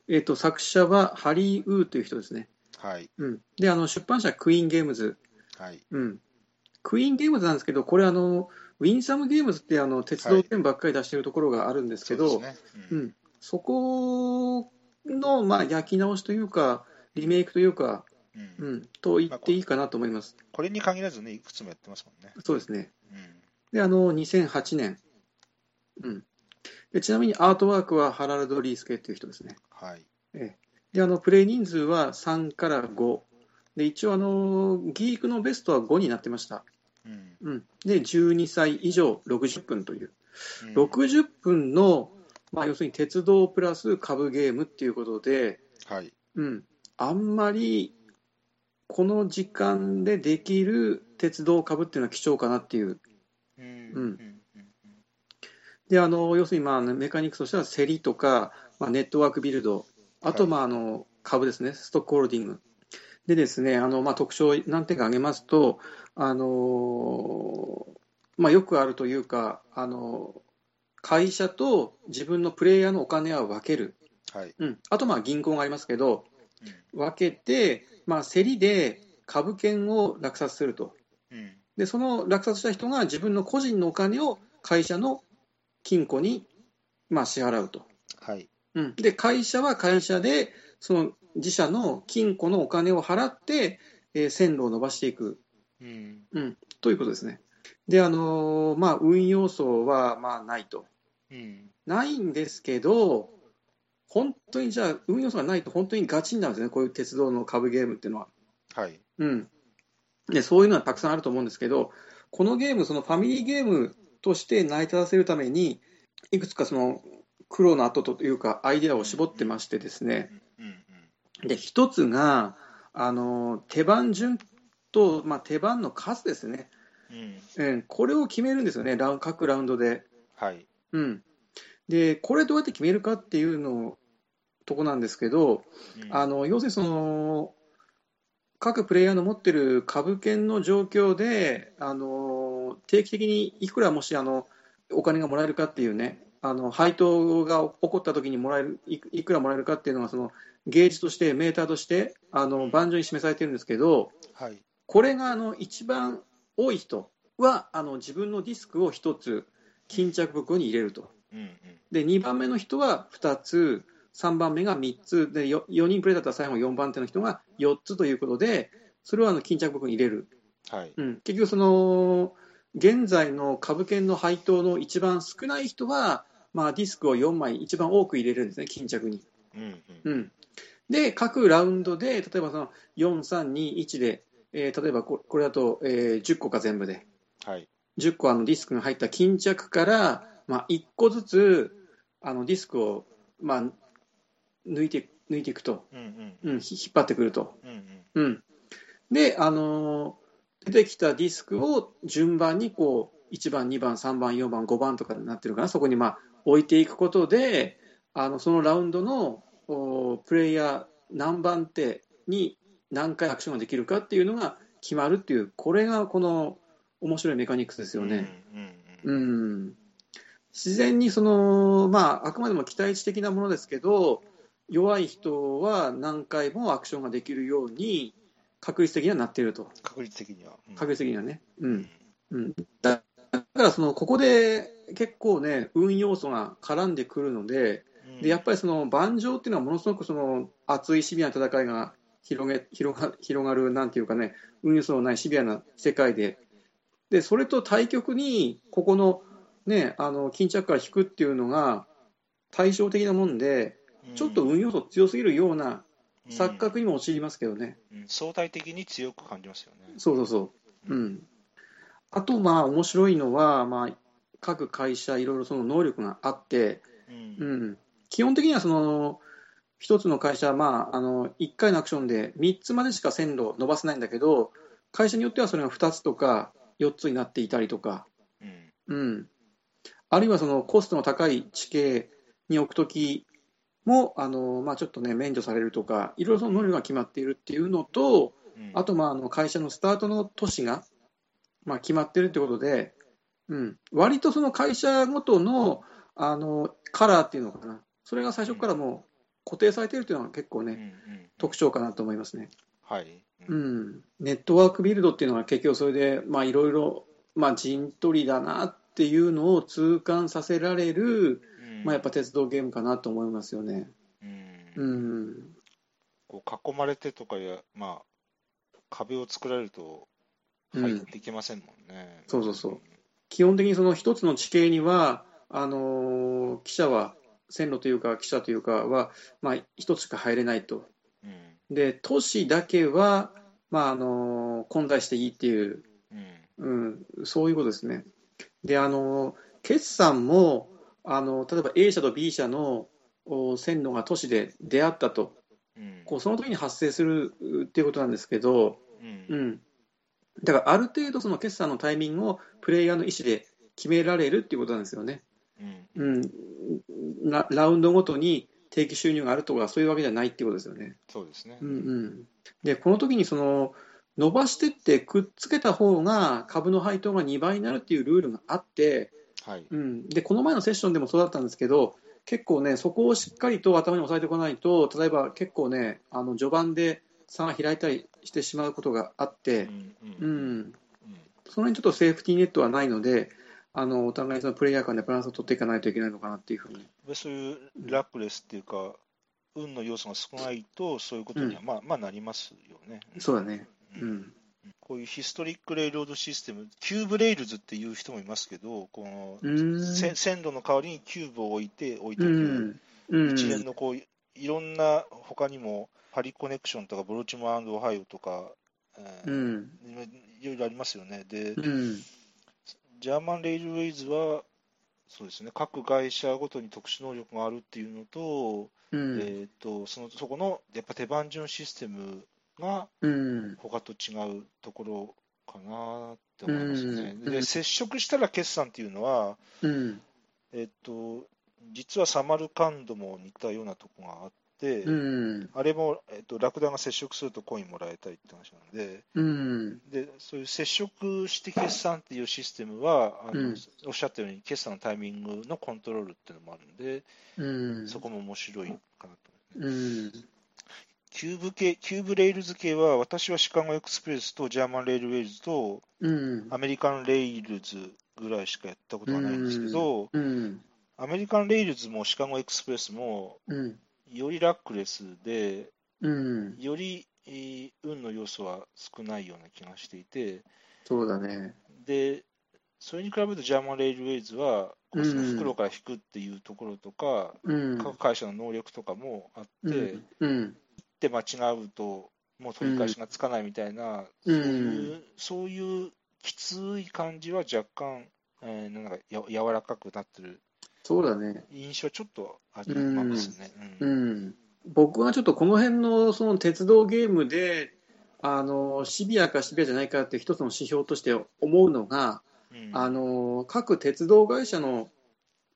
えー、と作者はハリー・ウーという人ですね。はい。うん、であの出版社はクイーン・ゲームズ。はい。うん、クイーン・ゲームズなんですけど、これあの、ウィンサム・ゲームズってあの鉄道店ばっかり出してるところがあるんですけど、そうんうん、そこの、まあ、焼き直しというか、リメイクというか、うんうん、と言っていいかなと思います。これに限らずね、いくつもやってますもんね。そうですね。うん。で、あの、2008年。うん。で、ちなみにアートワークはハラルド・リースケっていう人ですね。はい。で、あの、プレイ人数は3から5。で、一応、あの、ギークのベストは5になってました。うん。うん。で、12歳以上60分という。うん60分の、まあ、要するに鉄道プラス株ゲームっていうことで、はい。うん。あんまり、この時間でできる鉄道株っていうのは貴重かなっていう。うん。うんうん。で、あの、要するに、まあ、メカニクスとしては、競りとか、まあ、ネットワークビルド、あと、はいまあ、あの、株ですね、ストックホールディング。でですね、あの、まあ、特徴を何点か挙げますと、あの、まあ、よくあるというか、あの、会社と自分のプレイヤーのお金は分ける。はい。うん。あと、まあ、銀行がありますけど、うん分けて、まあ、競りで株券を落札すると。で、その落札した人が自分の個人のお金を会社の金庫に、まあ、支払うと。で、会社は会社で、その自社の金庫のお金を払って、えー線路を伸ばしていく、うん。うん、ということですね。で、あのーまあ、運要素は、まあ、ないと。うん。ないんですけど、本当にじゃあ、運要素がないと本当にガチになるんですね、こういう鉄道の株ゲームっていうのは。はい。うん。で、そういうのはたくさんあると思うんですけど、このゲーム、そのファミリーゲームとして成り立たせるために、いくつかその苦労の後というか、アイデアを絞ってましてですね、うん。で、一つが、あの、手番順と、まあ、手番の数ですね。うん。うん。うん、これを決めるんですよね、ラウン各ラウンドで。はい。うん。で、これどうやって決めるかっていうのとこなんですけど、うんあの要するにその各プレイヤーの持ってる株券の状況であの定期的にいくらもしあのお金がもらえるかっていうねあの配当が起こった時にもらえるいくらもらえるかっていうのがそのゲージとしてメーターとしてあの盤上に示されてるんですけどはい。これがあの一番多い人はあの自分のディスクを1つ巾着袋に入れると。うん。うん。で2番目の人は2つ、3番目が3つで 4, 4人プレイだったら最後4番手の人が4つということで、それをあの巾着袋に入れる、はい。うん、結局、その現在の株券の配当の一番少ない人は、まあ、ディスクを4枚一番多く入れるんですね、巾着に。うん。うん。うん、で、各ラウンドで、例えばその4、3、2、1で、えー例えばここれだと、えー10個か全部で。はい。10個あのディスクが入った巾着から、まあ、1個ずつあのディスクを、まあ、抜いて抜いていくと、うん。うん。うん、ひ引っ張ってくると。うん。うん、で、あのー出てきたディスクを順番にこう1番、2番、3番、4番、5番とかになってるかな、そこにまあ置いていくことで、あのそのラウンドのおプレイヤー何番手に何回アクションができるかっていうのが決まるっていう、これがこの面白いメカニクスですよね。うん。うん。うん、自然にその、まあ、あくまでも期待値的なものですけど、弱い人は何回もアクションができるように、確率的にはなっていると、確率的には。うん確率的にはね。ううんん。うん、だだからその、ここで結構ね、運要素が絡んでくるので、うん。でやっぱりその盤上っていうのは、ものすごくその熱いシビアな戦いが広げ広が広がる、なんていうかね、運要素のないシビアな世界で、でそれと対極に、ここの,、ね、あの巾着から引くっていうのが対照的なもんで、うん。ちょっと運要素強すぎるようなうん。錯覚にも陥りますけどね、うん。相対的に強く感じますよね。そうそうそう。うん、あと、まあ、面白いのは、まあ、各会社、いろいろその能力があって、うん。うん、基本的にはその一つの会社は、まあ、あの1回のアクションで3つまでしか線路を伸ばせないんだけど、会社によってはそれが2つとか4つになっていたりとか、うん。うん、あるいはそのコストの高い地形に置くときもあの、まあ、ちょっとね、免除されるとか、いろいろその能力が決まっているっていうのと、うんあと、まあ、あの会社のスタートの都市が、まあ、決まってるってことで、うん、割とその会社ごとのあのカラーっていうのかな、それが最初からもう固定されているというのが結構ね、うんうん特徴かなと思いますね。はい。う。ん、ネットワークビルドっていうのは結局それで、まあ、いろいろ、まあ、陣取りだなっていうのを痛感させられる、うんまあ、やっぱ鉄道ゲームかなと思いますよね。うんうん、こう囲まれてとかや、まあ、壁を作られるとうん入っていけませんもんね。そうそうそう基本的にその一つの地形には、あのー記者は、線路というか、記者というかは、まあ、一つしか入れないと。うん。で、都市だけは、まああのー混在していいっていう、うん。うん、そういうことですね。で、あのー決算も、あの例えば A 社と B 社のお線路が都市で出会ったと、うん。こうその時に発生するうっていうことなんですけど、うん。うん、だからある程度、その決算のタイミングをプレイヤーの意思で決められるっていうことなんですよね。うん。うん、ララウンドごとに定期収入があるとか、そういうわけじゃないっていうことですよね。そうですね。うんうん、で、この時にその伸ばしてってくっつけた方が株の配当が2倍になるっていうルールがあって、はい。うん、でこの前のセッションでもそうだったんですけど、結構ね、そこをしっかりと頭に押さえておかないと、例えば結構ね、あの序盤で差が開いたりしてしまうことがあって、うん。ううん。ん、その辺ちょっとセーフティーネットはないので、あのお互いそのプレイヤー間でバランスを取っていかないといけないのかなっていうふうに。そういう luckless っていうか、運の要素が少ないと、そういうことには、まあ、まあなりますよね。そうだね。うん。こういう Historic Railroad System、 Cube Rails っていう人もいますけど、この線路の代わりにキューブを置いて置いておく、一連のこういろんな他にもパリコネクションとかブローチモアオハイオとか、えー、うん、いろいろありますよね。で、うん、ジャーマンレイルウェイズはそうですね、各会社ごとに特殊能力があるっていうのと、うん、えーと、そのそこのやっぱ手番順システムが他と違うところかなって思いますね。うん、で、接触したら決算っていうのは、うん、えっ、と、実はサマルカンドも似たようなとこがあって、うん、あれも、えっと、ラクダが接触するとコインもらえたりって話なんで、うん、でそういう接触して決算っていうシステムはあの、うん、おっしゃったように決算のタイミングのコントロールっていうのもあるんで、そこも面白いかなと思います、キューブ系、 Cube Rails 系は、私はシカゴエクスプレスとジャーマンレイルウェイズと、アメリカンレイルズぐらいしかやったことはないんですけど、アメリカンレイルズもシカゴエクスプレスも、よりラックレスで、うん、より、えー、運の要素は少ないような気がしていて、そうだね。で、それに比べるとジャーマンレイルウェイズは、その袋から引くっていうところとか、うん、各会社の能力とかもあって、うん、って間違うと、もう取り返しがつかないみたいな、そういうそういうきつい感じは若干、えー、なんかや柔らかくなってるそうだね。印象ちょっとありますね。うん。うん、僕はちょっとこの辺のその鉄道ゲームで、あのシビアかシビアじゃないかって一つの指標として思うのが、うん、あの各鉄道会社の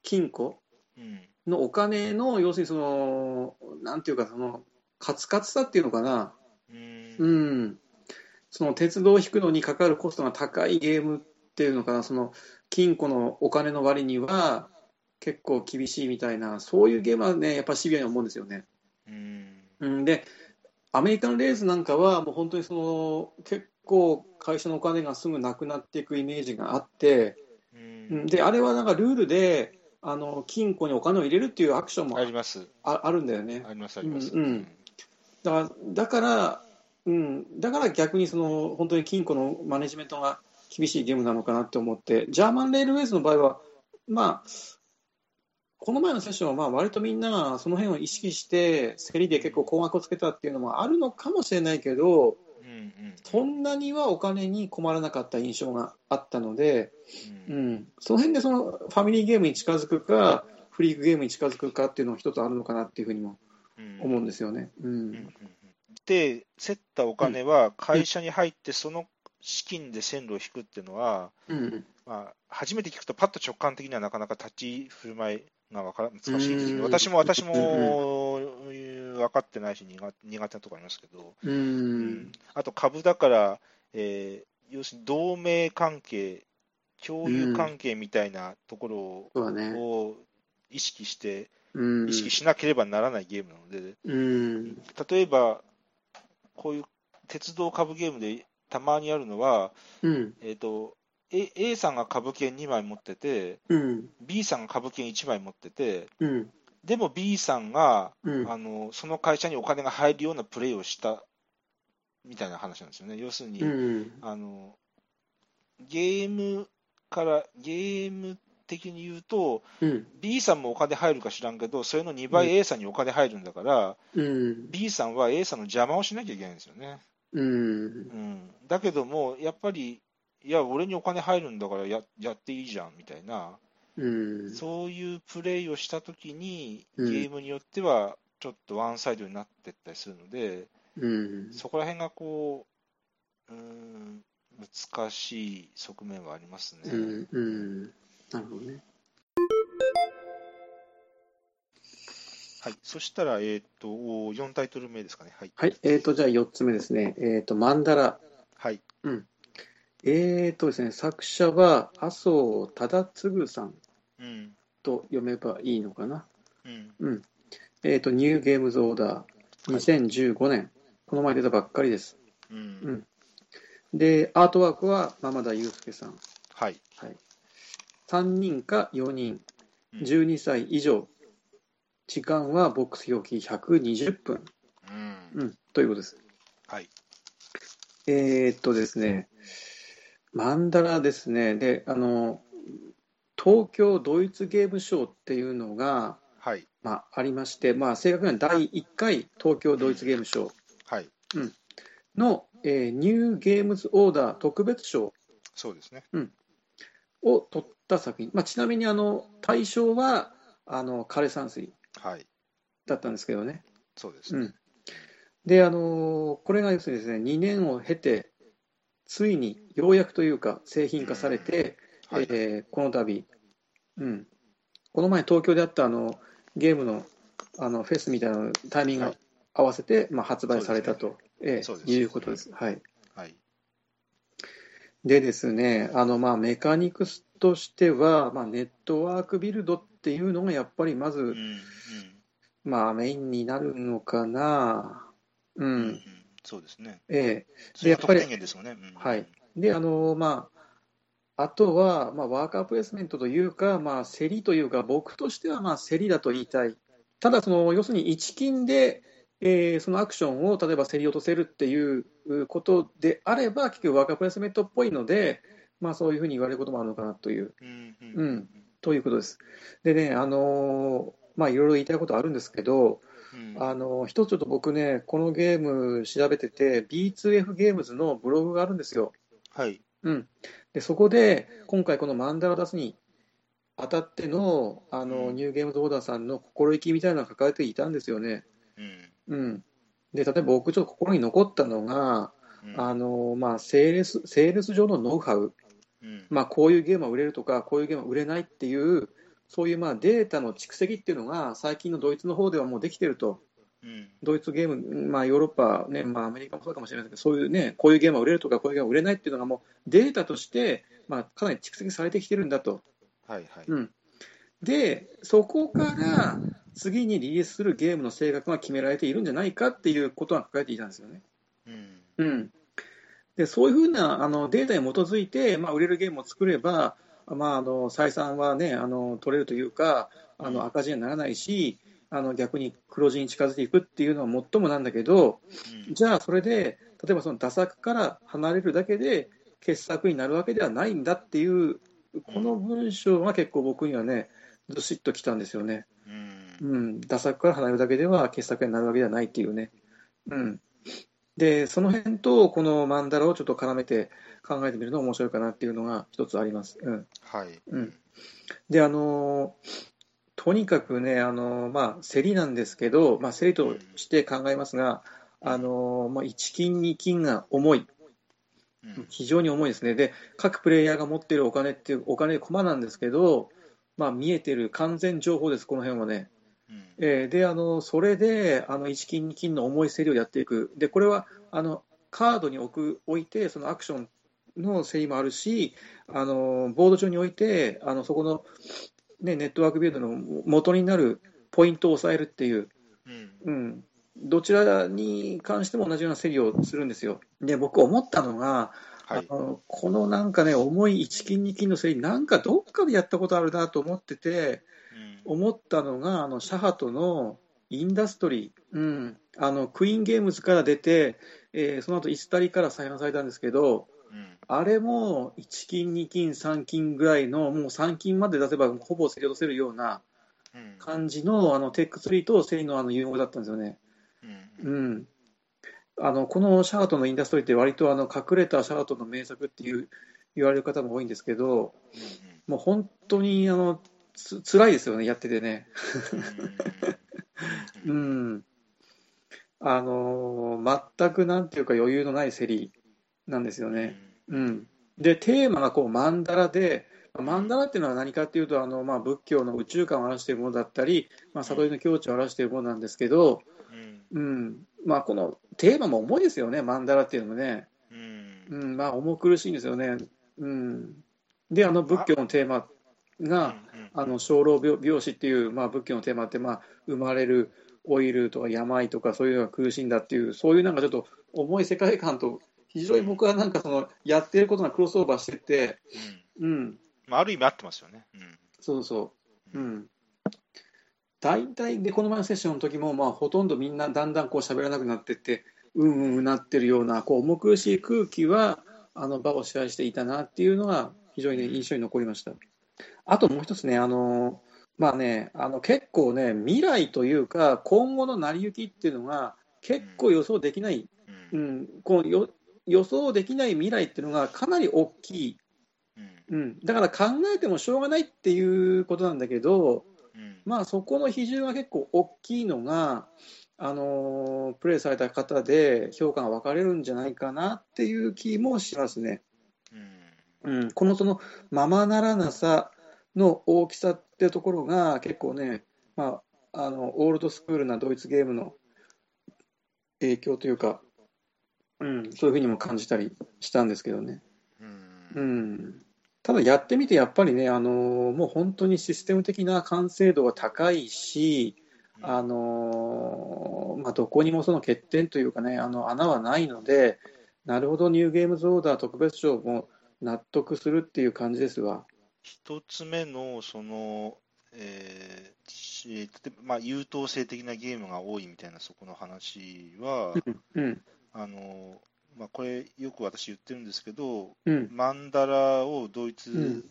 金庫のお金の、要するにその、なんていうか、そのカツカツさっていうのかな、うん、うん、その鉄道を引くのにかかるコストが高いゲームっていうのかな、その金庫のお金の割には、結構厳しいみたいな、そういうゲームはね、やっぱシビアに思うんですよね。うん、で、アメリカンレースなんかは、もう本当にその結構、会社のお金がすぐなくなっていくイメージがあって、うんであれはなんかルールで、あの金庫にお金を入れるっていうアクションもありますああるんだよね。あります、あります。うん、だからだから、うん、だから逆にその本当に金庫のマネジメントが厳しいゲームなのかなって思って、ジャーマンレールウェイズの場合は、まあ、この前のセッションはまあ割とみんながその辺を意識して競りで結構高額をつけたっていうのもあるのかもしれないけど、うんうん、そんなにはお金に困らなかった印象があったので、うん、うん、その辺でそのファミリーゲームに近づくかフリークゲームに近づくかっていうのも一つあるのかなっていうふうにも思うんですよね。うん、うん、で競ったお金は会社に入ってその資金で線路を引くっていうのは、うん。まあ、初めて聞くとパッと直感的にはなかなか立ち振る舞いがわから難しいですけど、私も私も分かってないし苦苦手なところありますけど、うん、あと株だから、えー、要するに同盟関係、共有関係みたいなところを,、を意識して、意識しなければならないゲームなので、うん、例えば、こういう鉄道株ゲームでたまにあるのは、うん、えっ、ー、と、A, A さんが株券2枚持ってて、うん、B さんが株券1枚持ってて、うん、でも B さんが、うん、あのその会社にお金が入るようなプレーをしたみたいな話なんですよね。要するに、あのゲームからゲーム的に言うと、うん、B さんもお金入るか知らんけど、それの2倍 A さんにお金入るんだから、うん、B さんは A さんの邪魔をしなきゃいけないんですよね。うん、うん、だけども、やっぱりいや、俺にお金入るんだからややっていいじゃんみたいな、うん、そういうプレイをしたときに、ゲームによってはちょっとワンサイドになってったりするので、うん、そこら辺がこう、うん、難しい側面はありますね。うん、うん、なるほどね。はい、そしたら、えーと、4タイトル目ですかね。はい、はい、えーと、じゃあ4つ目ですね。えーと、マンダラ。はい。うん。えーとですね、作者は麻生忠次さんと読めばいいのかな。うん。うん、えーと、ニューゲームズオーダー、2015年、はい、この前出たばっかりです。うん。うん、で、アートワークは山田裕介さん。はい。はい。3人か4人、うん12歳以上。時間はボックス表記120分。うん。うん、ということです。はい。えーっとですね、マンダラですね。で、あの、東京ドイツゲームショーっていうのが、はい。まあ、ありまして、まあ、正確には第1回東京ドイツゲームショーはい。の、えーニューゲームズオーダー特別賞そうですね。を取った作品、まあ、ちなみにあの対象はあの枯山水はい。だったんですけどね。そうですね。うん、で、あのこれが要するにですね2年を経て、ついにようやくというか、製品化されて、はい。えーこの度、うん、この前、東京であったあのゲームのあのフェスみたいなのタイミングはい合わせて、まあ、発売されたと、えーいうことです。はいはい。でですね、あのまあメカニクスとしては、まあ、ネットワークビルドっていうのがやっぱりまず、うん。うん。まあ、メインになるのかな。ううんん。そうですね。えそれが得やっぱりね。うんはい。えで、あのまあ、あとは、まあ、ワーカープレイスメントというか、まあ、競りというか、僕としては、まあ、競りだと言いたい。ただ、その、要するに、一金で、えーそのアクションを例えば競り落とせるっていうことであれば、結局ワーカープレイスメントっぽいので、まあ、そういうふうに言われることもあるのかなといううん。ううんん。ということです。でね、あのーまあ、いろいろ言いたいことあるんですけど、うん。あのー一つちょっと僕ね、このゲーム調べてて、B2F ゲームズのブログがあるんですよ。はい。うん。で、そこで、今回このマンダラ出すにあたっての、あの、うんニューゲームズオーダーさんの心意気みたいなのが書かれていたんですよね。うん。うん。で、例えば僕ちょっと心に残ったのが、うんあのーまあ、セールス、セールス上のノウハウ。うん。まあ、こういうゲームは売れるとか、こういうゲームは売れないっていう、そういうまあデータの蓄積っていうのが、最近のドイツの方ではもうできてると、うん。ドイツゲーム、まあ、ヨーロッパ、ねまあ、アメリカもそうかもしれないですけど、そういうね、こういうゲームは売れるとか、こういうゲームは売れないっていうのが、もうデータとして、まあ、かなり蓄積されてきてるんだと。はいはい。うん、で、そこから次にリリースするゲームの性格が決められているんじゃないかっていうことが書かれていたんですよね。うん。うん、でそういうふうなあのデータに基づいて、まあ、売れるゲームを作れば、まあ、あの採算は、ね、あの取れるというかあうんの赤字にはならないし、あの逆に黒字に近づいていくっていうのは最もなんだけど、うんじゃあそれで例えばその打作から離れるだけで傑作になるわけではないんだっていうこの文章が結構僕にはねずしっときたんですよね。うん。うん、打作から離れるだけでは傑作になるわけではないっていうね。うん、で、その辺とこのマンダラをちょっと絡めて考えてみるのが面白いかなっていうのが一つあります。うん、はい。うんで、あのーとにかくね、あのーまあ、競りなんですけど、まあ、競りとして考えますが、あのーまあ、1金、2金が重い、うん。非常に重いですね。で、各プレイヤーが持っているお金っていうお金、駒なんですけど、まあ、見えてる完全情報です、この辺はね。うん。えーであのそれであの1金、2金の重い競りをやっていく、でこれはあのカードに置く置いて、そのアクションの競りもあるし、あのボード上に置いて、あのそこの、ね、ネットワークビルドの元になるポイントを抑えるっていう、うん。うん、どちらに関しても同じような競りをするんですよ。で、僕、思ったのが、はい。あのこのなんかね、重い1金、2金の競り、なんかどっかでやったことあるなと思ってて、うん。思ったのが、あのシャハトのインダストリー、うん、あのクイーンゲームズから出て、えーその後イスタリから再販されたんですけど、うん。あれも1金、2金、3金ぐらいの、もう3金まで出せばほぼ競り落とせるようなうん。感じのあのテックツリーと競りのあの融合だったんですよね。うん。うん、あのこのシャハトのインダストリーって割とあの隠れたシャハトの名作っていう言われる方も多いんですけど、もう本当にあのつ辛いですよね、やっててね。うん。あのー全くなんていうか余裕のない競りなんですよね。うん、で、テーマがこうマンダラで、マンダラっていうのは何かっていうと、あのまあ、仏教の宇宙観を表しているものだったり、まあ、悟りの境地を表しているものなんですけど、うん。うんまあ、このテーマも重いですよね、マンダラっていうのもね。うん。うんまあ、重苦しいんですよね。うん、で、あの仏教のテーマが、あの生老病病死っていう、まあ、仏教のテーマって、まあ、生まれる老いるとか病とかそういうのが苦しいんだっていうそういうなんかちょっと重い世界観と非常に僕はなんかその、やってることがクロスオーバーしてて、うんうん、まあ、ある意味合ってますよね。うんそうそう。うん。大体で、この前のセッションの時も、まあ、ほとんどみんなだんだんこう喋らなくなってって、うんうんうなってるような、こう、重苦しい空気は、あの、場を支配していたなっていうのが、非常にね、印象に残りました。あともう一つね、あの、まあね、あの、結構ね、未来というか、今後の成り行きっていうのが、結構予想できない、ううんん、このよ予想できない未来っていうのがかなり大きい。うん。うん、だから考えてもしょうがないっていうことなんだけど、うん。まあ、そこの比重が結構大きいのが、あのープレイされた方で評価が分かれるんじゃないかなっていう気もしますね。うん。うん、このそのままならなさの大きさってところが結構ね、まあ、あのオールドスクールなドイツゲームの影響というか、うん、そういうふうにも感じたりしたんですけどね。うんうん、ただやってみてやっぱりね、あのもう本当にシステム的な完成度が高いし、あのまあ、どこにもその欠点というかね、あの穴はないので、なるほど、ニューゲームズオーダー特別賞も納得するっていう感じですわ。一つ目の、その、えーし例えばまあ、優等生的なゲームが多いみたいな、そこの話は、うん、あのまあ、これ、よく私言ってるんですけど、うん、マンダラをドイうツん。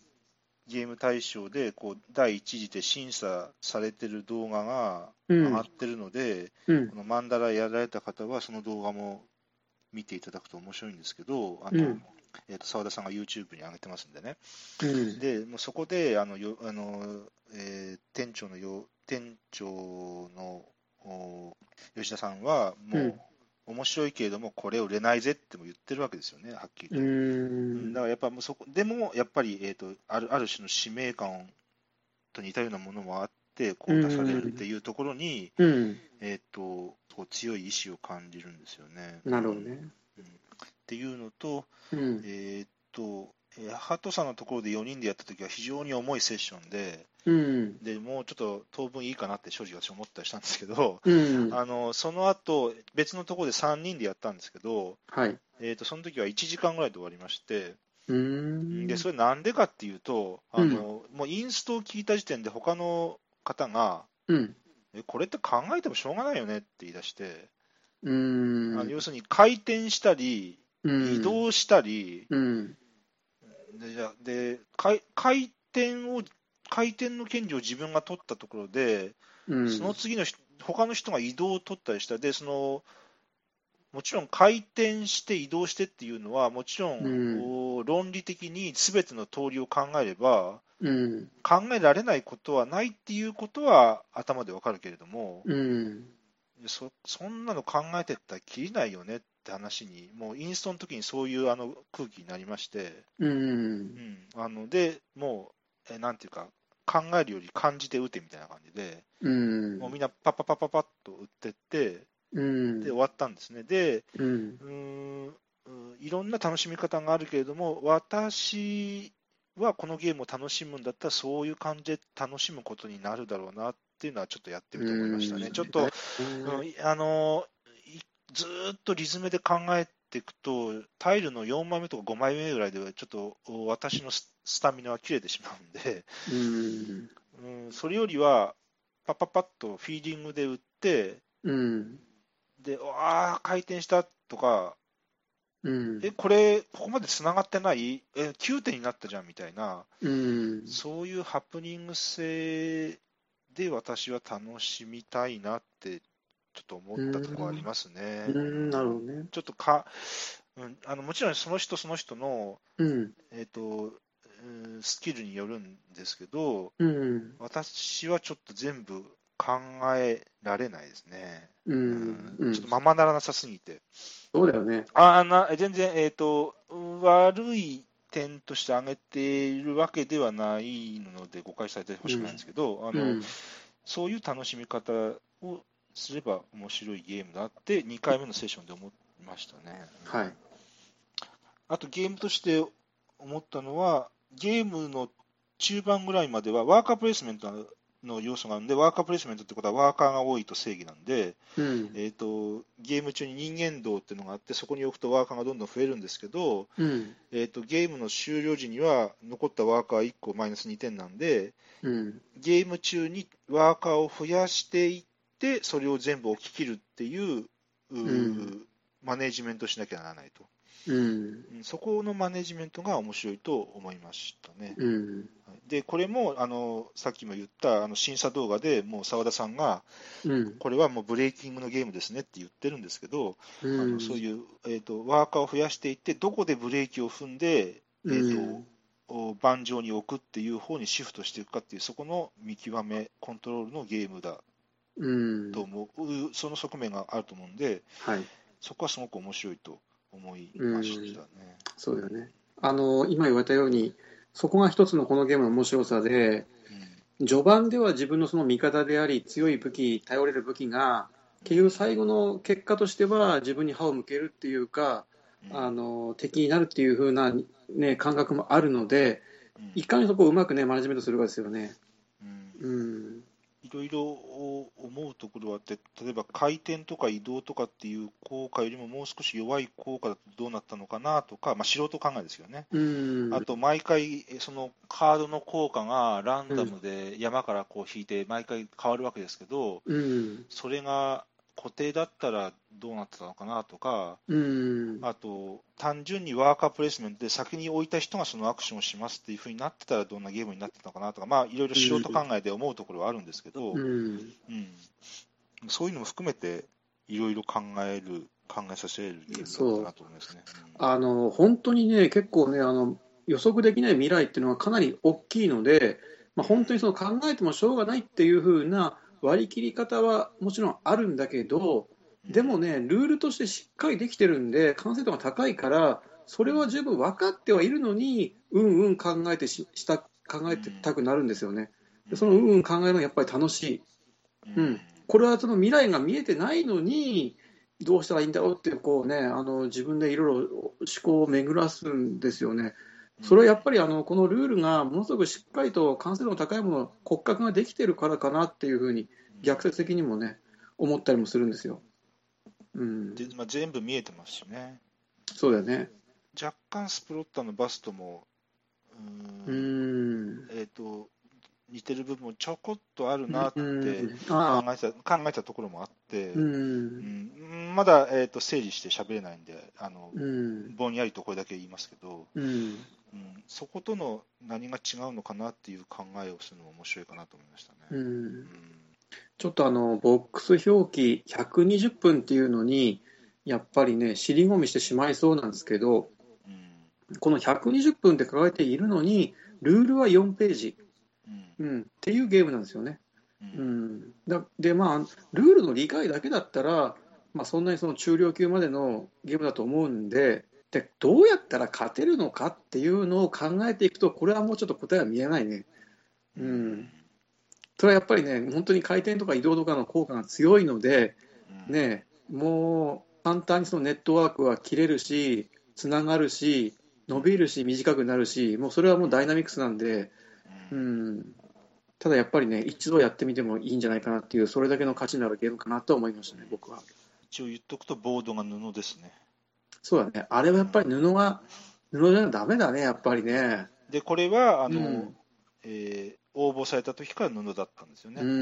ゲーム大賞でこう第一次で審査されてる動画がうん。上がっ、てるので、うん。こ、のマンダラやられた方は、その動画も見ていただくと面白いんですけど、あのうん。えーと澤田さんが YouTube に上げてますんでね。うん、で、もうそこで、あの、よあのえー店長のよ、店長のお吉田さんは、もう、うん面白いけれども、これ売れないぜっても言ってるわけですよね、はっきりうと。うんんだからやっぱもうそこ、でもやっぱり、えーとある、ある種の使命感と似たようなものもあって、こう出されるっていうところに、うん、えーとこう強い意志を感じるんですよね。なるほどね。っていうのと、うん、えーっーハトさんのところで4人でやったときは非常に重いセッションで、うん、でもうちょっと当分いいかなって正直私思ったりしたんですけど、うん、あのその後別のところで3人でやったんですけど、はい。えーっとその時は1時間ぐらいで終わりまして、うん、でそれなんでかっていうと、あのもうインストを聞いた時点で他の方が、うん、えこれって考えてもしょうがないよねって言い出して、うん、あの要するに回転したり、うん。移動したり、うん、でじゃあで回回転を回転の権利を自分が取ったところで、うん、その次の人他の人が移動を取ったりしたでそのもちろん回転して移動してっていうのはもちろん、論理的に全ての通りを考えればうん、考えられないことはないっていうことは頭でわかるけれども、うん、そそんなの考えてったらきりないよねって話にもうインストの時にそういうあの空気になりまして。うん。う、ん、あので、もう、えなんていうか、考えるより感じて打てみたいな感じで、うん、もうみんなパッパッパッパッパッと打ってって、うん、で終わったんですね。で、うん、ん、うんいろんな楽しみ方があるけれども、私はこのゲームを楽しむんだったら、そういう感じで楽しむことになるだろうなっていうのは、ちょっとやってみて思いましたね。ちょっと、あのいずーっとリズムで考えていくと、タイルの4枚目とか5枚目ぐらいでは、ちょっとお私のススタミナは切れてしまうんで、うん、うん、それよりは、パッパッパッとフィーリングで打って、うん、で、ああ、回転したとか、うん、え、これ、ここまで繋がってない？え、9点になったじゃんみたいな、うん、そういうハプニング性で私は楽しみたいなって、ちょっと思ったところありますね。うん、なるほどね。ちょっとか、うん、あのもちろんその人その人の、うん、えーとうんスキルによるんですけど、うん、私はちょっと全部考えられないですね。ううんん、ちょっとままならなさすぎて。そうだよね。あーな全然、えーと、悪い点として挙げているわけではないので、誤解されてほしくないんですけど、あのうん、そういう楽しみ方をすれば面白いゲームだって、2回目のセッションで思いましたね。はい。あとゲームとして思ったのは、ゲームの中盤ぐらいまではワーカープレイスメントがの要素があるんで、ワーカープレイスメントってことはワーカーが多いと正義なんで、うん。えー、とゲーム中に人間道っていうのがあって、そこに置くとワーカーがどんどん増えるんですけど、うん。えー、とゲームの終了時には残ったワーカー1個マイナス2点なんで、うん。ゲーム中にワーカーを増やしていって、それを全部置き切るっていううんマネジメントしなきゃならないと、うん。うんそこのマネジメントが面白いと思いましたね。うん。はいで、これもあのさっきも言ったあの審査動画でもう澤田さんが、うん。これはもうブレーキングのゲームですねって言ってるんですけど、あのそういう、えーと、ワーカーを増やしていって、どこでブレーキを踏んで、えーとお盤上に置くっていう方にシフトしていくかっていう、そこの見極め、コントロールのゲームだうん。と思う、その側面があると思うんで、はい。そこはすごく面白いと思いましたね。そうだよね。あの、今言われたように、そこが一つのこのゲームの面白さで、序盤では自分のその味方であり、強い武器、頼れる武器が、結局最後の結果としては自分に歯を向けるっていうか、うん。あの敵になるっていう風な、ね、感覚もあるので、うん。いかにそこをうまく、ね、マネジメントするかですよね。うん。うん、いろいろ思うところはあって、例えば回転とか移動とかっていう効果よりももう少し弱い効果だとどうなったのかなとか、まあ、素人考えですよね。うん、あと、毎回、えそのカードの効果がランダムで山からこう引いて、毎回変わるわけですけど、うん、それが固定だったらどうなってたのかなとか、うん、あと、単純にワーカープレイスメントで先に置いた人がそのアクションをしますっていう風になってたらどんなゲームになってたのかなとか、まあ、いろいろ素人考えで思うところはあるんですけど、うん、うん、そういうのも含めて、いろいろ考える、考えさせるゲームだなと思いますね。うん。あの本当にね、結構ねあの、予測できない未来っていうのはかなり大きいので、まあ、本当にその考えてもしょうがないっていう風な割り切り方はもちろんあるんだけど、でもね、ルールとしてしっかりできてるんで、完成度が高いから、それは十分分かってはいるのに、うんうん考えてしした考えてたくなるんですよね。でそのうんうん考えるのがやっぱり楽しい。うんこれはその未来が見えてないのに、どうしたらいいんだろうってこう、ね、あの自分でいろいろ思考を巡らすんですよね。それはやっぱりあのこのルールがものすごくしっかりと完成度の高いもの、骨格ができてるからかなっていうふうに、逆説的にもね、思ったりもするんですよ。うん、でまあ、全部見えてますしね。そうだよね。若干スプロッターのバストも、うんん。えー、と似てる部分もちょこっとあるなってうん考えた考えたところもあって、う。うんんまだ、えー、と整理して喋れないんであの、うん。ぼんやりとこれだけ言いますけど、うん。うん、そことの何が違うのかなっていう考えをするのも面白いかなと思いましたね。ううんん。ちょっとあの、ボックス表記120分っていうのに、やっぱりね、尻込みしてしまいそうなんですけど、うんこの120分って書かれているのに、ルールは4ページ、うん。うん、っていうゲームなんですよね。ううん。ん、だで、まあ、ルールの理解だけだったら、まあ、そんなにその中量級までのゲームだと思うんでで、どうやったら勝てるのかっていうのを考えていくと、これはもうちょっと答えは見えないね。うん。それはやっぱりね、本当に回転とか移動とかの効果が強いので、うん。ね、もう簡単にそのネットワークは切れるし、つながるし、伸びるし、短くなるし、もうそれはもうダイナミックスなんで、ううんん、ただやっぱりね、一度やってみてもいいんじゃないかなっていう、それだけの価値のあるゲームかなと思いましたね、僕は。一応言っとくと、ボードが布ですね。そうだね、あれはやっぱり布が、布じゃダメだね、やっぱりね。で、これはあの、うんえー応募された時から布だったんですよね。うん、う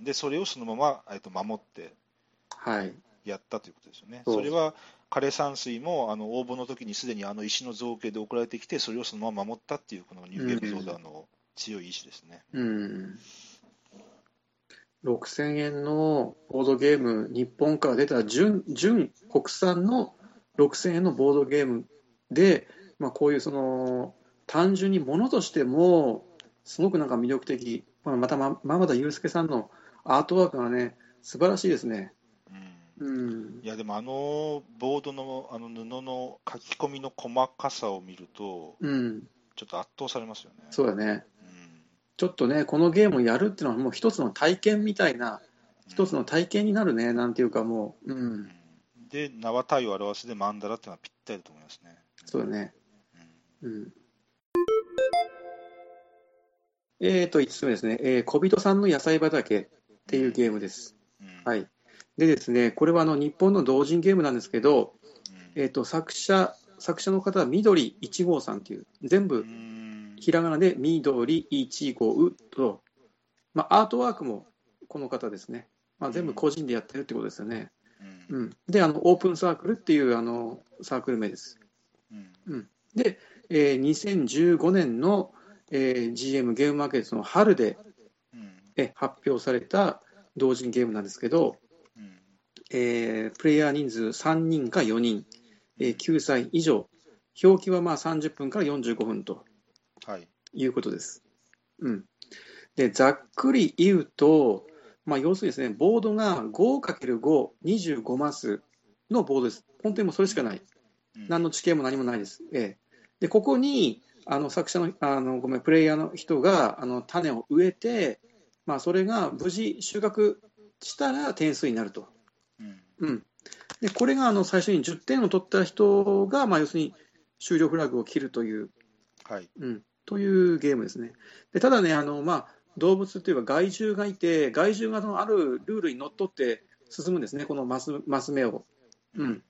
んで、それをそのまま、えっと守ってはい、やったということですよね。それは枯山水もあの応募の時にすでにあの石の造形で送られてきて、それをそのまま守ったっていう、このニューゲームゾーダーの強い意志ですね。うん。6000円のボードゲーム、日本から出た純純国産の6000円のボードゲームで、まあ、こういうその単純にものとしても、すごくなんか魅力的、まあまたまま田祐介さんのアートワークがね、素晴らしいですね。うんうんい、やでもあのボードのあの布の書き込みの細かさを見ると、うん、ちょっと圧倒されますよね。そうだね。うんちょっとね、このゲームをやるっていうのはもう一つの体験みたいな、一つの体験になるね、なんていうかもう、う、うん。んで、縄体を表すでマンダラっていうのはぴったりだと思いますね。そうだね。うん。うん。えーと、5つ目ですね、えー小人さんの野菜畑っていうゲームです。うん。はい。でですね、これはあの日本の同人ゲームなんですけど、えーと、作者、作者の方は緑1号さんっていう、全部うんうんひらがなで緑1号と、まあ、アートワークもこの方ですね。まあ、全部個人でやってるってことですよね。うん。うん。で、あの、オープンサークルっていうあのサークル名です。うん。で、えー2015年の、えー GM ゲームマーケットの春でうん。え発表された同人ゲームなんですけど、うん。えープレイヤー人数3人か4人、えー9歳以上、表記はまあ30分から45分とはい。いうことです。うん、でざっくり言うと、まあ、要するにですね、ボードが 5×5、25マスのボードです。本当にもうそれしかない。うん何の地形も何もないです。ええ、でここにあの作者のあのごめんプレイヤーの人があの種を植えて、まあ、それが無事収穫したら点数になると。うんうん、でこれがあの最初に10点を取った人が、まあ、要するに終了フラグを切るという、はい。うん、というゲームですね。でただねあの、まあ、動物というか害獣がいて害獣がそのあるルールにのっとって進むんですね、このマスマス目を。うん、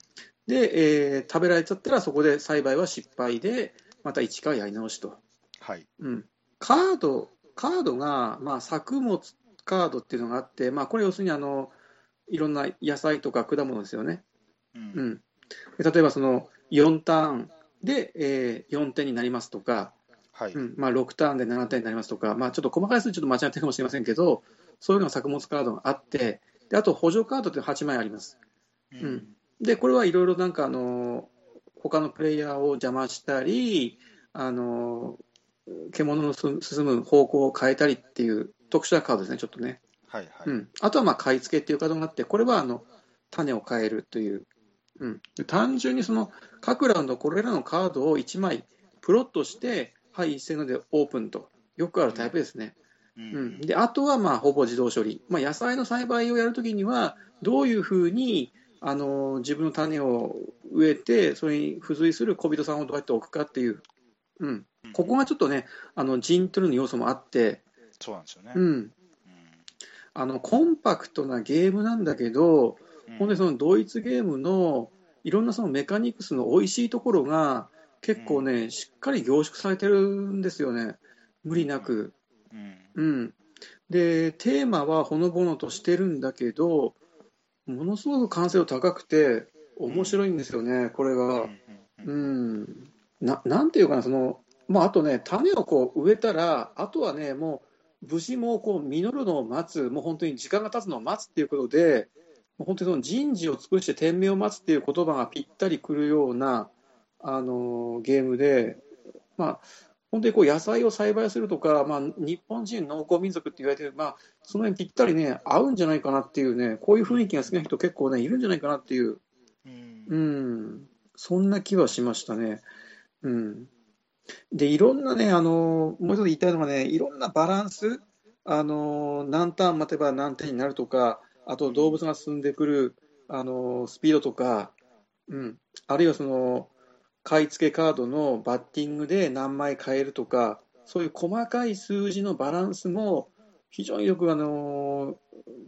で、えー食べられちゃったらそこで栽培は失敗でまた一からやり直しと。はい。うん、カード、カードが、まあ、作物カードっていうのがあって、まあ、これ要するにあのいろんな野菜とか果物ですよね。ううんん、で例えばその4ターンで、えー4点になりますとか、はい。うんまあ、6ターンで7点になりますとか、まあ、ちょっと細かい数ちょっと間違ってるかもしれませんけど、そういうのが作物カードがあって、であと補助カードって8枚あります。うんで、これはいろいろなんかあの、他のプレイヤーを邪魔したり、あの獣の進進む方向を変えたりっていう特殊なカードですね、ちょっとね。はい。はい。うん、あとはまあ買い付けっていうカードがあって、これはあの種を変えるという、うん、単純にその各ラウンド、これらのカードを1枚プロットして、はい、一斉のでオープンと、よくあるタイプですね。ううん。ん、であとはまあほぼ自動処理、まあ、野菜の栽培をやるときには、どういうふうにあの自分の種を植えて、それに付随する小人さんをどうやって置くかっていう、うん、ここがちょっとね、あの陣取るの要素もあって、そうなんですよね。うん、うん。あのコンパクトなゲームなんだけど、うん。ほんでそのドイツゲームのいろんなそのメカニクスの美味しいところが結構ね、しっかり凝縮されてるんですよね、無理なく。うん。うん、でテーマはほのぼのとしてるんだけど、ものすごく完成度高くて、面白いんですよね、これが。うんうんうん、ななんていうかな、そのまあ、あとね、種をこう植えたら、あとはね、もう無事もこう実るのを待つ、もう本当に時間が経つのを待つっていうことで、本当にその人事を尽くして天命を待つっていう言葉がぴったりくるようなあのゲームで、まあ、本当にこう野菜を栽培するとか、まあ、日本人農耕民族って言われてる、まあ、その辺ぴったりね、合うんじゃないかなっていうね、こういう雰囲気が好きな人結構ね、いるんじゃないかなっていう。うんうん、そんな気はしましたね。うん、で、いろんなね、あのもう一つ言いたいのがね、いろんなバランス、あの何ターン待てば何点になるとか、あと動物が進んでくる、あのスピードとか、うん、あるいはその買い付けカードのバッティングで何枚買えるとか、そういう細かい数字のバランスも非常によく、あの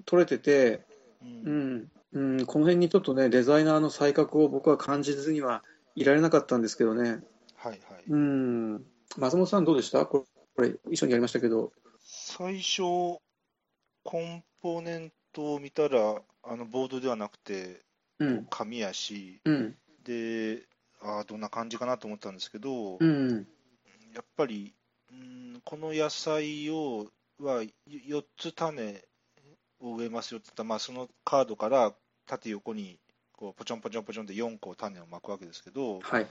取れてて、うん。うん。うん、この辺にちょっとね、デザイナーの才覚を僕は感じずにはいられなかったんですけどね。はいはい。うん、松本さん、どうでした？これ、これ一緒にやりましたけど。最初、コンポーネントを見たら、あのボードではなくて、うん、紙やし、うん、で、ああ、どんな感じかなと思ったんですけど、うん、やっぱり、うん、この野菜をは4つ種を植えますよって言ったら、まあ、そのカードから縦横にこうポチョンポチョンポチョンって4個種をまくわけですけど、はい。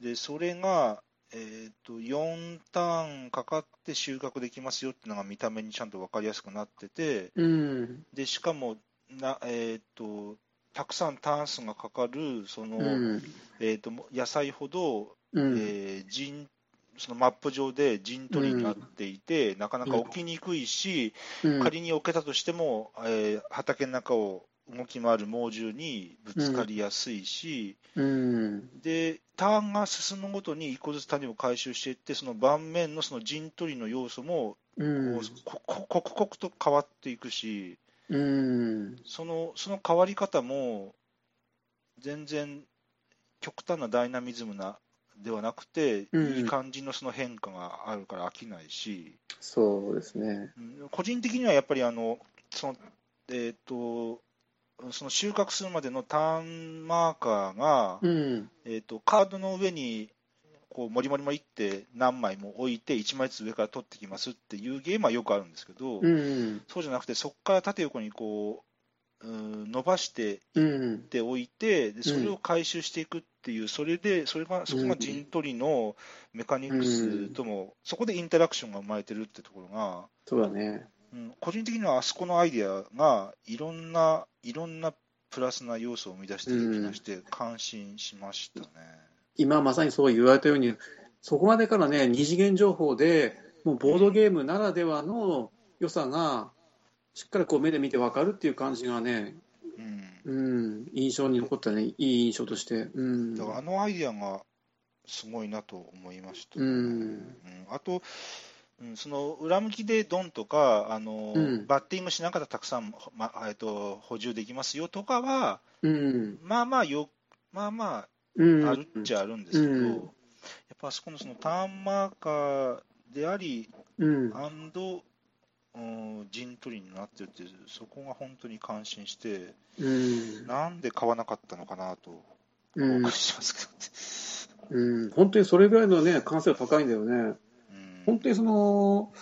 でそれが、えー、と4ターンかかって収穫できますよっていうのが見た目にちゃんと分かりやすくなってて、うん、でしかもな、えー、とたくさんターン数がかかるその、うん、えー、と野菜ほどうん、えー陣そのマップ上で陣取りになっていて、なかなか置きにくいし、うん、仮に置けたとしても、えー畑の中を動き回る猛獣にぶつかりやすいし、うん、でターンが進むごとに一個ずつ種を回収していって、その盤面のその陣取りの要素も、こう刻々と変わっていくし、うん、そのその変わり方も、全然極端なダイナミズムなではなくて、うん、いい感じのその変化があるから飽きないし、そうですね、個人的にはやっぱりあのその、えーと、その収穫するまでのターンマーカーが、うん、えーと、カードの上にこうもりもりもりって何枚も置いて1枚ずつ上から取ってきますっていうゲームはよくあるんですけど、うん、そうじゃなくてそこから縦横にこう伸ばしていっておいて、でそれを回収していくっていう、それで、それが、そこが陣取りのメカニクスとも、そこでインタラクションが生まれてるってところが、そうだね。うん、個人的にはあそこのアイデアが、いろんな、いろんなプラスな要素を生み出している気がして、感心しましたね。今まさにそう言われたように、そこまでからね、二次元情報で、もうボードゲームならではの良さが、しっかりこう目で見て分かるっていう感じがね、うん、印象に残ったね、いい印象として。うん、だからあのアイディアがすごいなと思いました、ね、うん、うん、あと、うん、その裏向きでドンとか、あの、うん、バッティングしながらたくさん、まえっと、補充できますよとかは、うん、まあまあよ、まあまあ、あるっちゃあるんですけど、やっぱあそこのそのターンマーカーであり、うん、アンド陣取りになってるって、そこが本当に感心して、うん、なんで買わなかったのかなと、うん、しますけど、うん、本当にそれぐらいのね、完成は高いんだよね。うん、本当にその、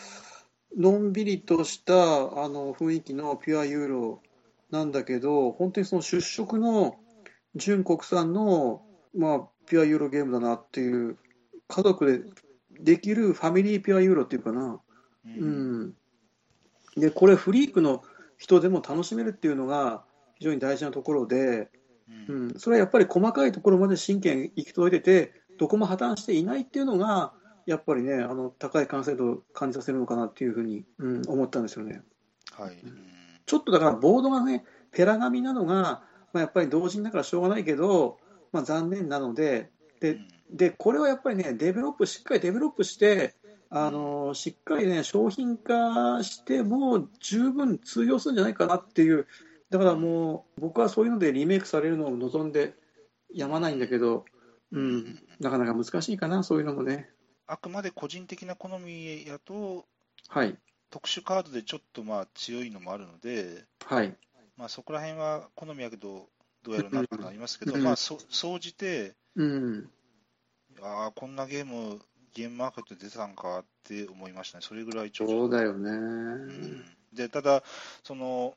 のんびりとしたあの雰囲気のピュアユーロなんだけど、本当にその出色の純国産の、まあ、ピュアユーロゲームだなっていう、家族でできるファミリーピュアユーロっていうかな、うん、うん。で、これフリークの人でも楽しめるっていうのが非常に大事なところで、うん、それはやっぱり細かいところまで神経行き届いてて、どこも破綻していないっていうのが、やっぱりね、あの高い完成度を感じさせるのかなっていうふうに、うん、思ったんですよね。はい、ちょっとだからボードがね、ペラ紙なのが、まあ、やっぱり同人だからしょうがないけど、まあ、残念なのでで、でこれはやっぱりね、 develop、しっかり develop して、あのしっかりね、商品化しても十分通用するんじゃないかなっていう、だからもう、僕はそういうのでリメイクされるのを望んでやまないんだけど、うん、なかなか難しいかな、そういうのもね。あくまで個人的な好みやと、はい、特殊カードでちょっとまあ強いのもあるので、はい。まあ、そこら辺は好みやけど、どうやらなるとなりますけど、うん、まあそ総じて、うん、ああ、こんなゲームゲームマーケット出たんかって思いましたね、それぐらいちょっと。そうだよね、うん、でただその、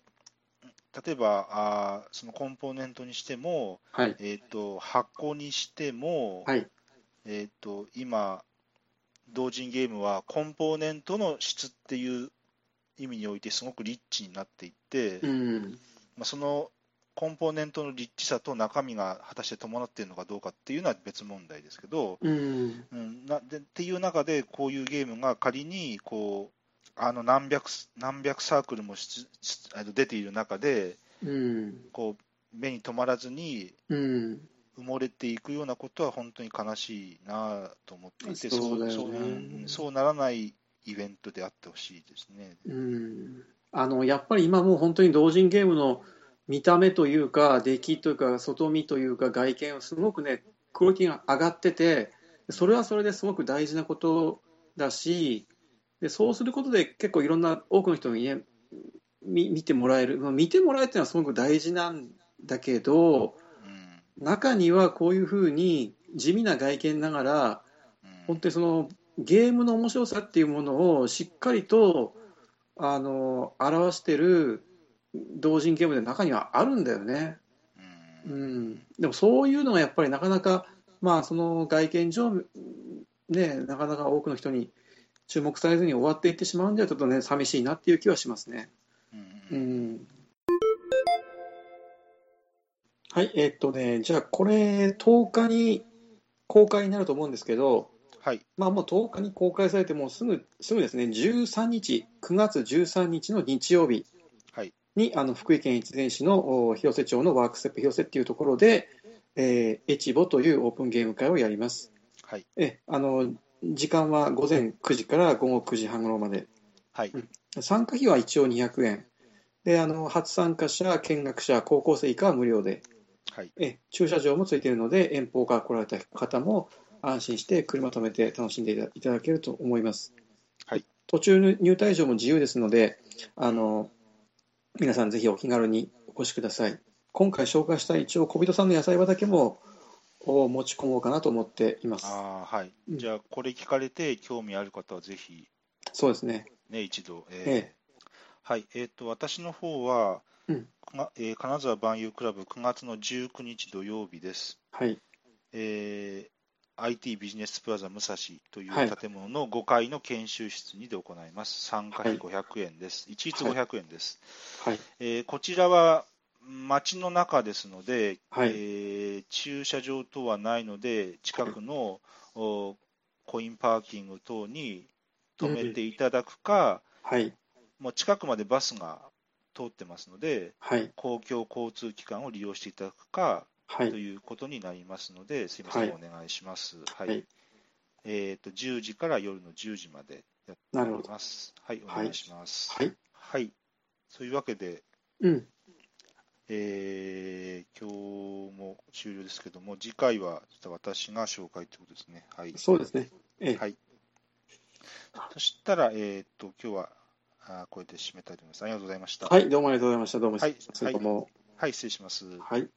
例えばあそのコンポーネントにしても、はい、えーと、箱にしても、はい、えーと、今、同人ゲームはコンポーネントの質っていう意味においてすごくリッチになっていって、うん、まあ、そのコンポーネントのリッチさと中身が果たして伴っているのかどうかっていうのは別問題ですけど、うん、うん、なでっていう中で、こういうゲームが仮にこうあの何百何百サークルも出ている中で、うん、こう目に留まらずに埋もれていくようなことは本当に悲しいなと思っていて、そう、そうそうならないイベントであってほしいですね。うん、あのやっぱり今もう本当に同人ゲームの見た目というか、出来というか、外見というか、外見はすごくね、クオリティが上がってて、それはそれですごく大事なことだし、でそうすることで結構いろんな多くの人に、ね、見見てもらえる、まあ、見てもらえるっていうのはすごく大事なんだけど、うん、中にはこういうふうに地味な外見ながら、うん、本当にそのゲームの面白さっていうものをしっかりとあの表してる同人ゲームで中にはあるんだよね。うん、でもそういうのがやっぱりなかなか、まあ、その外見上、ね、なかなか多くの人に注目されずに終わっていってしまうんではちょっとね寂しいなっていう気はしますね。うん、はいえー、っとねじゃあこれ10日に公開になると思うんですけど、はい。まあ、もう10日に公開されてもうすぐすぐですね。13日9月13日の日曜日にあの福井県越前市の広瀬町のワークステップ広瀬っていうところで、えーエチボというオープンゲーム会をやります。はい。えあの時間は午前9時から午後9時半頃まで。はい。参加費は一応200円。で、あの初参加者、見学者、高校生以下は無料で、はい。え駐車場もついているので、遠方から来られた方も安心して車止めて楽しんでいたいただけると思います。はい途中の入退場も自由ですので、あの皆さんぜひお気軽にお越しください。今回紹介した一応小人さんの野菜畑もを持ち込もうかなと思っています。ああ、はい。うんじゃあ、これ聞かれて興味ある方はぜひ、そうですね。ね、一度。えーえはい。えっ、と、私の方は、うんえー金沢万有クラブ9月の19日土曜日です。はい。えー IT ビジネスプラザ武蔵といはいう建物の5階の研修室にで行います。参加費はい500円です。一律500円です。はい。えーこちらは街の中ですので、はいえー駐車場等はないので、近くのおコインパーキング等に止めていただくか、はい。もう近くまでバスが通ってますので、はい。公共交通機関を利用していただくかとはい。いうことになりますので、すみません、はいお願いします。はい。はいえっ、と、10時から夜の10時までやってお。ります。はい、おはい願いします。はい。はい。そういうわけで、うん。えー今日も終了ですけども、次回はちょっと私が紹介ということですね。はい。そうですね。ええはい。そしたら、えっ、と、今日は、あーこれで締めたいと思います。ありがとうございました。はい。どうもありがとうございました。どうも、はいどうも。はい、失礼します。はい。